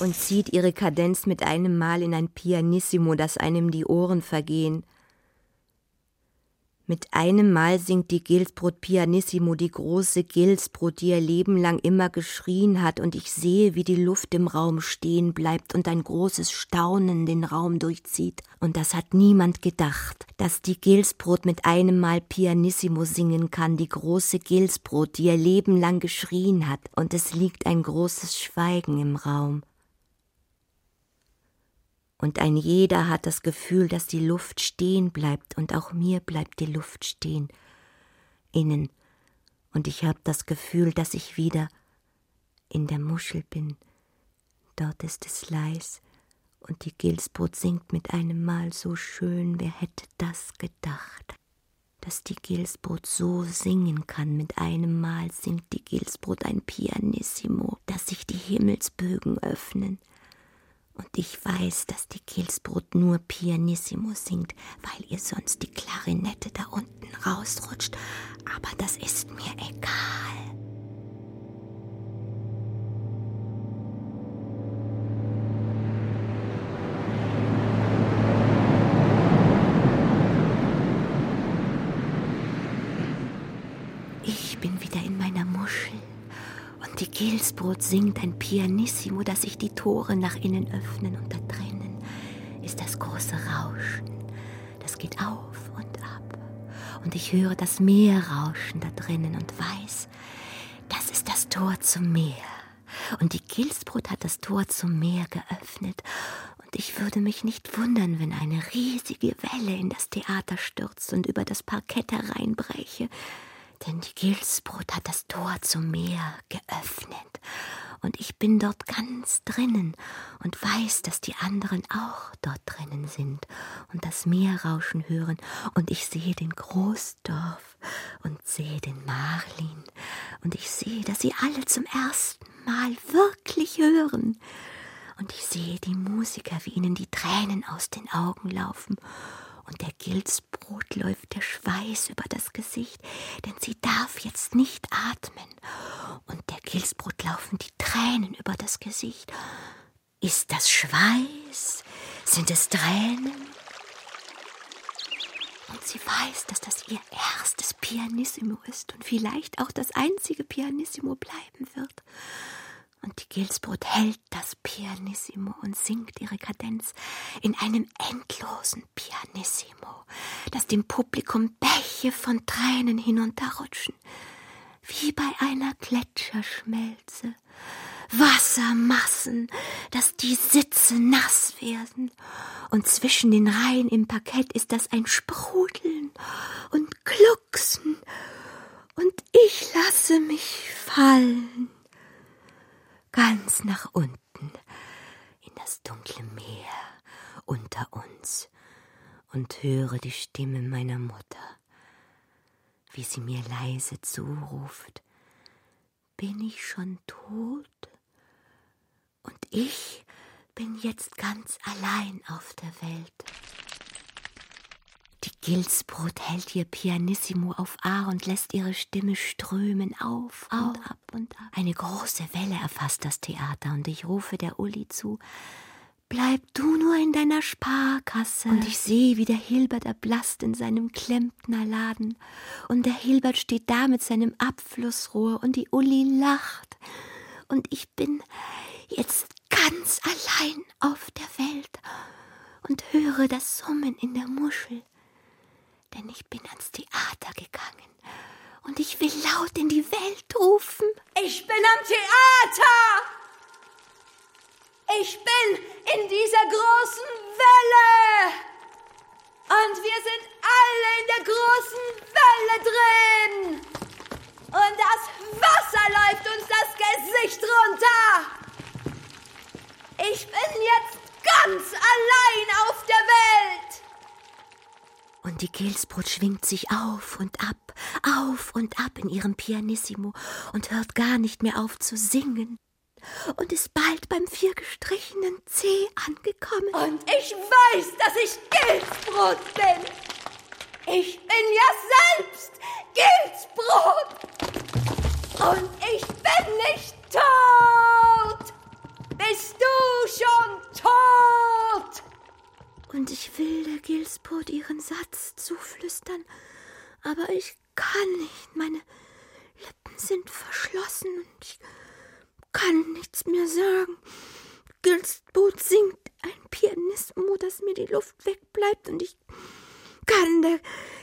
und zieht ihre Kadenz mit einem Mal in ein Pianissimo, dass einem die Ohren vergehen. Mit einem Mal singt die Gilsbrot pianissimo, die große Gilsbrot, die ihr Leben lang immer geschrien hat, und ich sehe, wie die Luft im Raum stehen bleibt und ein großes Staunen den Raum durchzieht. Und das hat niemand gedacht, dass die Gilsbrot mit einem Mal pianissimo singen kann, die große Gilsbrot, die ihr Leben lang geschrien hat, und es liegt ein großes Schweigen im Raum und ein jeder hat das Gefühl, dass die Luft stehen bleibt, und auch mir bleibt die Luft stehen, innen, und ich habe das Gefühl, dass ich wieder in der Muschel bin. Dort ist es leis, und die Gilsbrot singt mit einem Mal so schön, wer hätte das gedacht? Dass die Gilsbrot so singen kann, mit einem Mal singt die Gilsbrot ein Pianissimo, dass sich die Himmelsbögen öffnen, und ich weiß, dass die Kilsbrot nur Pianissimo singt, weil ihr sonst die Klarinette da unten rausrutscht. Aber das ist mir egal. Ich bin wieder in meiner Muschel. Die Gilsbrot singt ein Pianissimo, dass sich die Tore nach innen öffnen und da drinnen ist das große Rauschen. Das geht auf und ab. Und ich höre das Meer rauschen da drinnen und weiß, das ist das Tor zum Meer. Und die Gilsbrot hat das Tor zum Meer geöffnet. Und ich würde mich nicht wundern, wenn eine riesige Welle in das Theater stürzt und über das Parkett hereinbreche denn die Gilsbrot hat das Tor zum Meer geöffnet, und ich bin dort ganz drinnen und weiß, dass die anderen auch dort drinnen sind und das Meerrauschen hören, und ich sehe den Großdorf und sehe den Marlin, und ich sehe, dass sie alle zum ersten Mal wirklich hören, und ich sehe die Musiker, wie ihnen die Tränen aus den Augen laufen, und der Gilsbrot läuft der Schweiß über das Gesicht, denn sie darf jetzt nicht atmen. Und der Gilsbrot laufen die Tränen über das Gesicht. Ist das Schweiß? Sind es Tränen? Und sie weiß, dass das ihr erstes Pianissimo ist und vielleicht auch das einzige Pianissimo bleiben wird. Und die Gilsbrot hält das Pianissimo und singt ihre Kadenz in einem endlosen Pianissimo, dass dem Publikum Bäche von Tränen hinunterrutschen, wie bei einer Gletscherschmelze. Wassermassen, dass die Sitze nass werden, und zwischen den Reihen im Parkett ist das ein Sprudeln und Glucksen, und ich lasse mich fallen ganz nach unten in das dunkle Meer unter uns und höre die Stimme meiner Mutter, wie sie mir leise zuruft, bin ich schon tot? Und ich bin jetzt ganz allein auf der Welt. Gilsbrot hält ihr Pianissimo auf A und lässt ihre Stimme strömen auf und ab und ab. Eine große Welle erfasst das Theater und ich rufe der Uli zu, Bleib du nur in deiner Sparkasse. Und ich sehe, wie der Hilbert erblasst in seinem Klempnerladen. Und der Hilbert steht da mit seinem Abflussrohr und die Uli lacht. Und ich bin jetzt ganz allein auf der Welt und höre das Summen in der Muschel denn ich bin ans Theater gegangen und ich will laut in die Welt rufen. Ich bin am Theater! Ich bin in dieser großen Welle! Und wir sind alle in der großen Welle drin! Und das Wasser läuft uns das Gesicht runter! Ich bin jetzt ganz allein auf der Welt! Und die Gilsbrot schwingt sich auf und ab, auf und ab in ihrem Pianissimo und hört gar nicht mehr auf zu singen und ist bald beim viergestrichenen C angekommen. Und ich weiß, dass ich Gilsbrot bin. Ich bin ja selbst Gilsbrot. Und ich bin nicht tot. Bist du schon tot? Und ich will der Gilsbrot ihren Satz zuflüstern, Aber ich kann nicht. Meine Lippen sind verschlossen und ich kann nichts mehr sagen. Gilsboot singt ein Pianismo, dass mir die Luft wegbleibt und ich kann der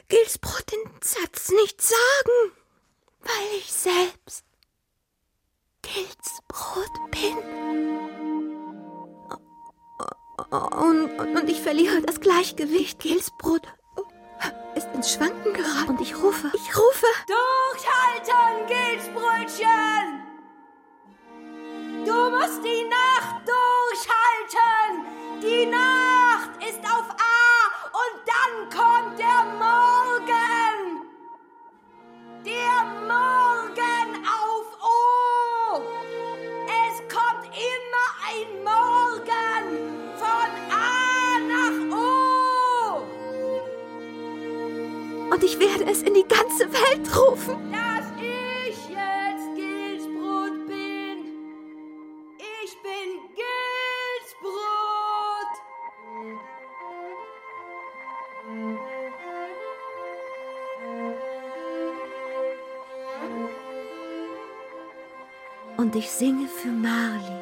Gilsbrot den Satz nicht sagen, weil ich selbst Gilsbrot bin. Und, und, ich verliere das Gleichgewicht. Gilsbrot ist ins Schwanken geraten und ich rufe, ich rufe. Durchhalten, Gilsbrötchen! Du musst die Nacht durchhalten! Die Nacht ist auf A und dann kommt der Morgen! Der Morgen die ganze Welt rufen. Dass ich jetzt Gilsbrot bin. Ich bin Gilsbrot. Und ich singe für Marlin.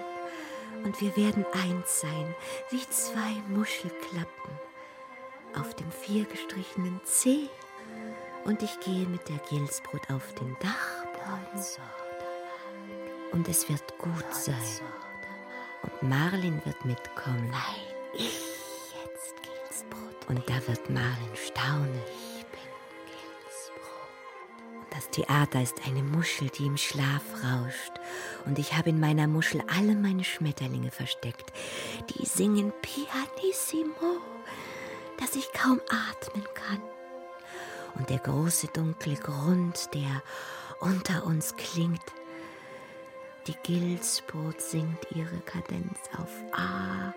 Und wir werden eins sein, wie zwei Muschelklappen auf dem viergestrichenen C. Und ich gehe mit der Gilsbrot auf den Dachboden. Und es wird gut sein. Und Marlin wird mitkommen. Nein, ich jetzt Gilsbrot. Und da wird Marlin staunen. Ich bin Gilsbrot. Und das Theater ist eine Muschel, die im Schlaf rauscht. Und ich habe in meiner Muschel alle meine Schmetterlinge versteckt. Die singen pianissimo, dass ich kaum atmen kann. Und der große dunkle Grund, der unter uns klingt, die Gilsbrot singt ihre Kadenz auf A.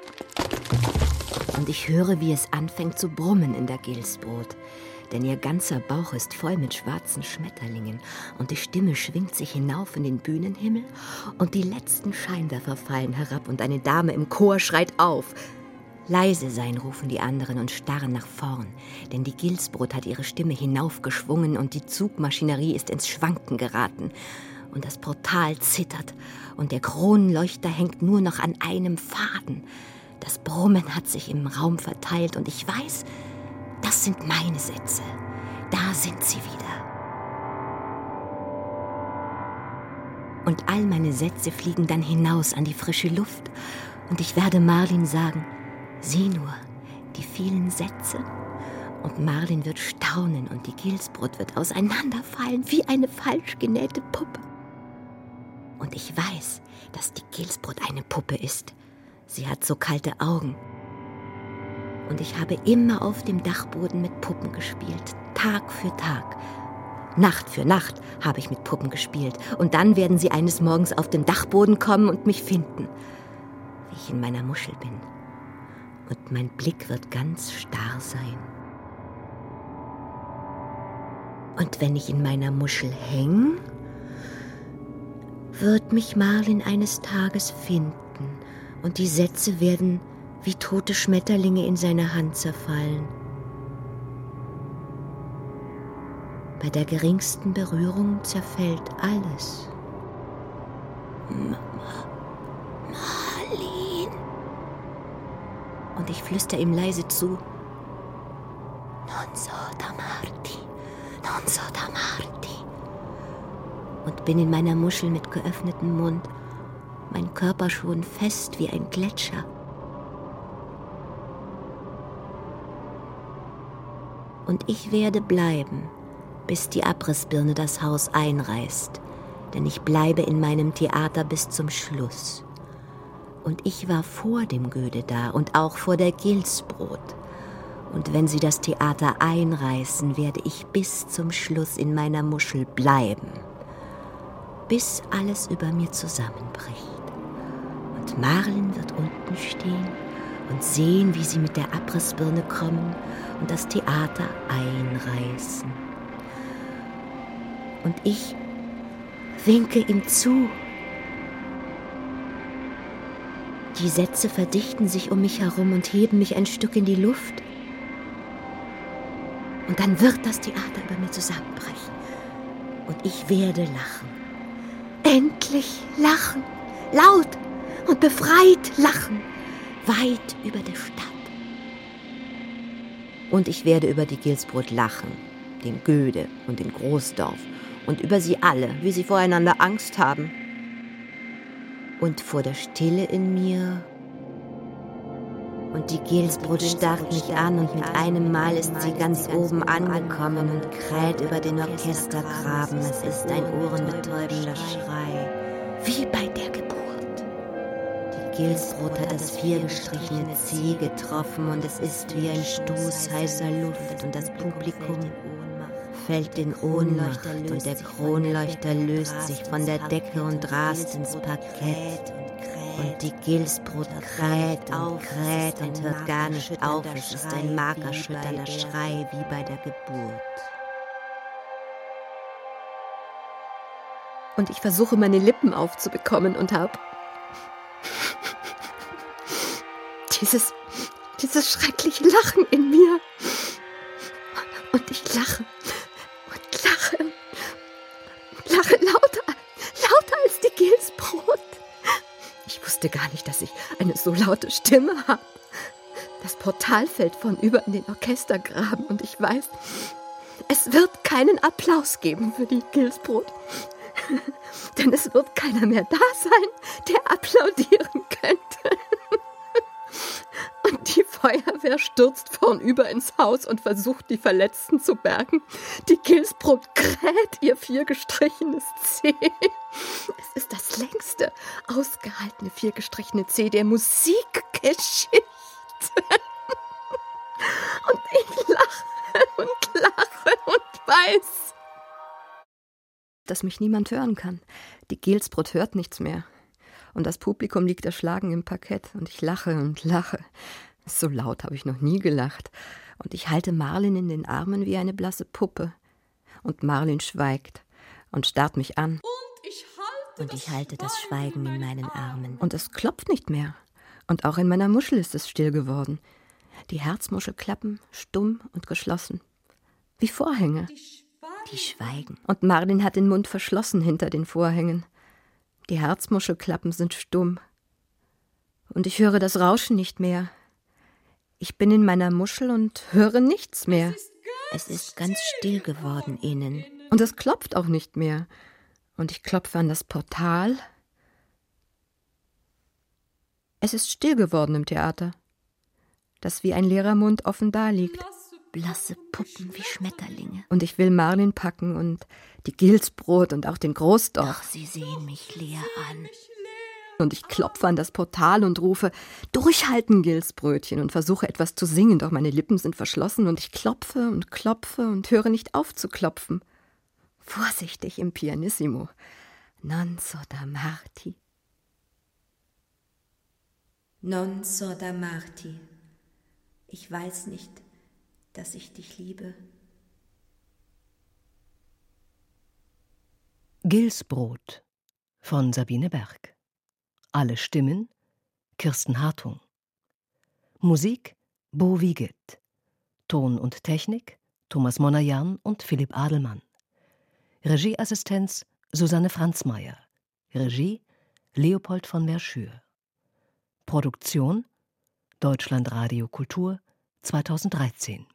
Und ich höre, wie es anfängt zu brummen in der Gilsbrot. Denn ihr ganzer Bauch ist voll mit schwarzen Schmetterlingen und die Stimme schwingt sich hinauf in den Bühnenhimmel und die letzten Scheinwerfer fallen herab und eine Dame im Chor schreit auf. Leise sein, rufen die anderen und starren nach vorn, denn die Gilsbrot hat ihre Stimme hinaufgeschwungen und die Zugmaschinerie ist ins Schwanken geraten und das Portal zittert und der Kronleuchter hängt nur noch an einem Faden. Das Brummen hat sich im Raum verteilt und ich weiß, das sind meine Sätze. Da sind sie wieder. Und all meine Sätze fliegen dann hinaus an die frische Luft und ich werde Marlin sagen, sieh nur, die vielen Sätze. Und Marlin wird staunen und die Gilsbrot wird auseinanderfallen wie eine falsch genähte Puppe. Und ich weiß, dass die Gilsbrot eine Puppe ist. Sie hat so kalte Augen. Und ich habe immer auf dem Dachboden mit Puppen gespielt, Tag für Tag. Nacht für Nacht habe ich mit Puppen gespielt. Und dann werden sie eines Morgens auf den Dachboden kommen und mich finden, wie ich in meiner Muschel bin. Und mein Blick wird ganz starr sein. Und wenn ich in meiner Muschel hänge, wird mich Marlin eines Tages finden und die Sätze werden wie tote Schmetterlinge in seiner Hand zerfallen. Bei der geringsten Berührung zerfällt alles. Mama, Und ich flüster ihm leise zu. Non so da Marti, non so da Marti und bin in meiner Muschel mit geöffnetem Mund, mein Körper schon fest wie ein Gletscher. Und ich werde bleiben, bis die Abrissbirne das Haus einreißt, denn ich bleibe in meinem Theater bis zum Schluss. Und ich war vor dem Göde da und auch vor der Gilsbrot. Und wenn sie das Theater einreißen, werde ich bis zum Schluss in meiner Muschel bleiben bis alles über mir zusammenbricht. Und Marlin wird unten stehen und sehen, wie sie mit der Abrissbirne kommen und das Theater einreißen. Und ich winke ihm zu. Die Sätze verdichten sich um mich herum und heben mich ein Stück in die Luft. Und dann wird das Theater über mir zusammenbrechen. Und ich werde lachen. Endlich lachen. Laut und befreit lachen. Weit über der Stadt. Und ich werde über die Gilsbrot lachen, den Göde und den Großdorf und über sie alle, wie sie voreinander Angst haben. Und vor der Stille in mir. Und die Gilsbrot starrt mich an und mit einem Mal ist sie ganz oben angekommen und kräht über den Orchestergraben. Es ist ein ohrenbetäubender Schrei, wie bei der Geburt. Die Gilsbrot hat das viergestrichene C getroffen und es ist wie ein Stoß heißer Luft und das Publikum fällt in Ohnmacht und der Kronleuchter löst sich von der Decke und rast ins Parkett und die Gilsbrot kräht und kräht und hört gar nicht auf. Es ist ein markerschütternder Schrei wie bei der Geburt. Und ich versuche meine Lippen aufzubekommen und hab dieses, dieses schreckliche Lachen in mir. Und ich lache so laute Stimme habe. Das Portal fällt vornüber in den Orchestergraben und ich weiß, es wird keinen Applaus geben für die Gilsbrot. Denn es wird keiner mehr da sein, der applaudieren könnte. Die Feuerwehr stürzt vornüber ins Haus und versucht, die Verletzten zu bergen. Die Gilsbrot kräht ihr viergestrichenes C. Es ist das längste ausgehaltene viergestrichene C der Musikgeschichte. Und ich lache und lache und weiß, dass mich niemand hören kann. Die Gilsbrot hört nichts mehr. Und das Publikum liegt erschlagen im Parkett und ich lache und lache. So laut habe ich noch nie gelacht. Und ich halte Marlin in den Armen wie eine blasse Puppe. Und Marlin schweigt und starrt mich an. Und ich halte, Und ich halte das Schweigen in meinen Armen. Und es klopft nicht mehr. Und auch in meiner Muschel ist es still geworden. Die Herzmuschel klappen, stumm und geschlossen. Wie Vorhänge. Die schweigen. Und Marlin hat den Mund verschlossen hinter den Vorhängen. Die Herzmuschelklappen sind stumm. Und ich höre das Rauschen nicht mehr. Ich bin in meiner Muschel und höre nichts mehr. Es ist ganz still geworden innen. Und es klopft auch nicht mehr. Und ich klopfe an das Portal. Es ist still geworden im Theater, das wie ein leerer Mund offen daliegt. Blasse Puppen wie Schmetterlinge. Und ich will Marlin packen und die Gilsbrot und auch den Großdorf. Doch sie sehen mich leer an. Und ich klopfe an das Portal und rufe, durchhalten, Gilsbrötchen, und versuche etwas zu singen, doch meine Lippen sind verschlossen und ich klopfe und klopfe und höre nicht auf zu klopfen. Vorsichtig im Pianissimo. Non so da Marti. Non so da Marti. Ich weiß nicht, dass ich dich liebe. Gilsbrot von Sabine Berg. Alle Stimmen Kirsten Hartung. Musik Bo Wiegelt. Ton und Technik Thomas Monajan und Philipp Adelmann. Regieassistenz Susanne Franzmeier. Regie Leopold von Merschür. Produktion Deutschlandradio Kultur 2013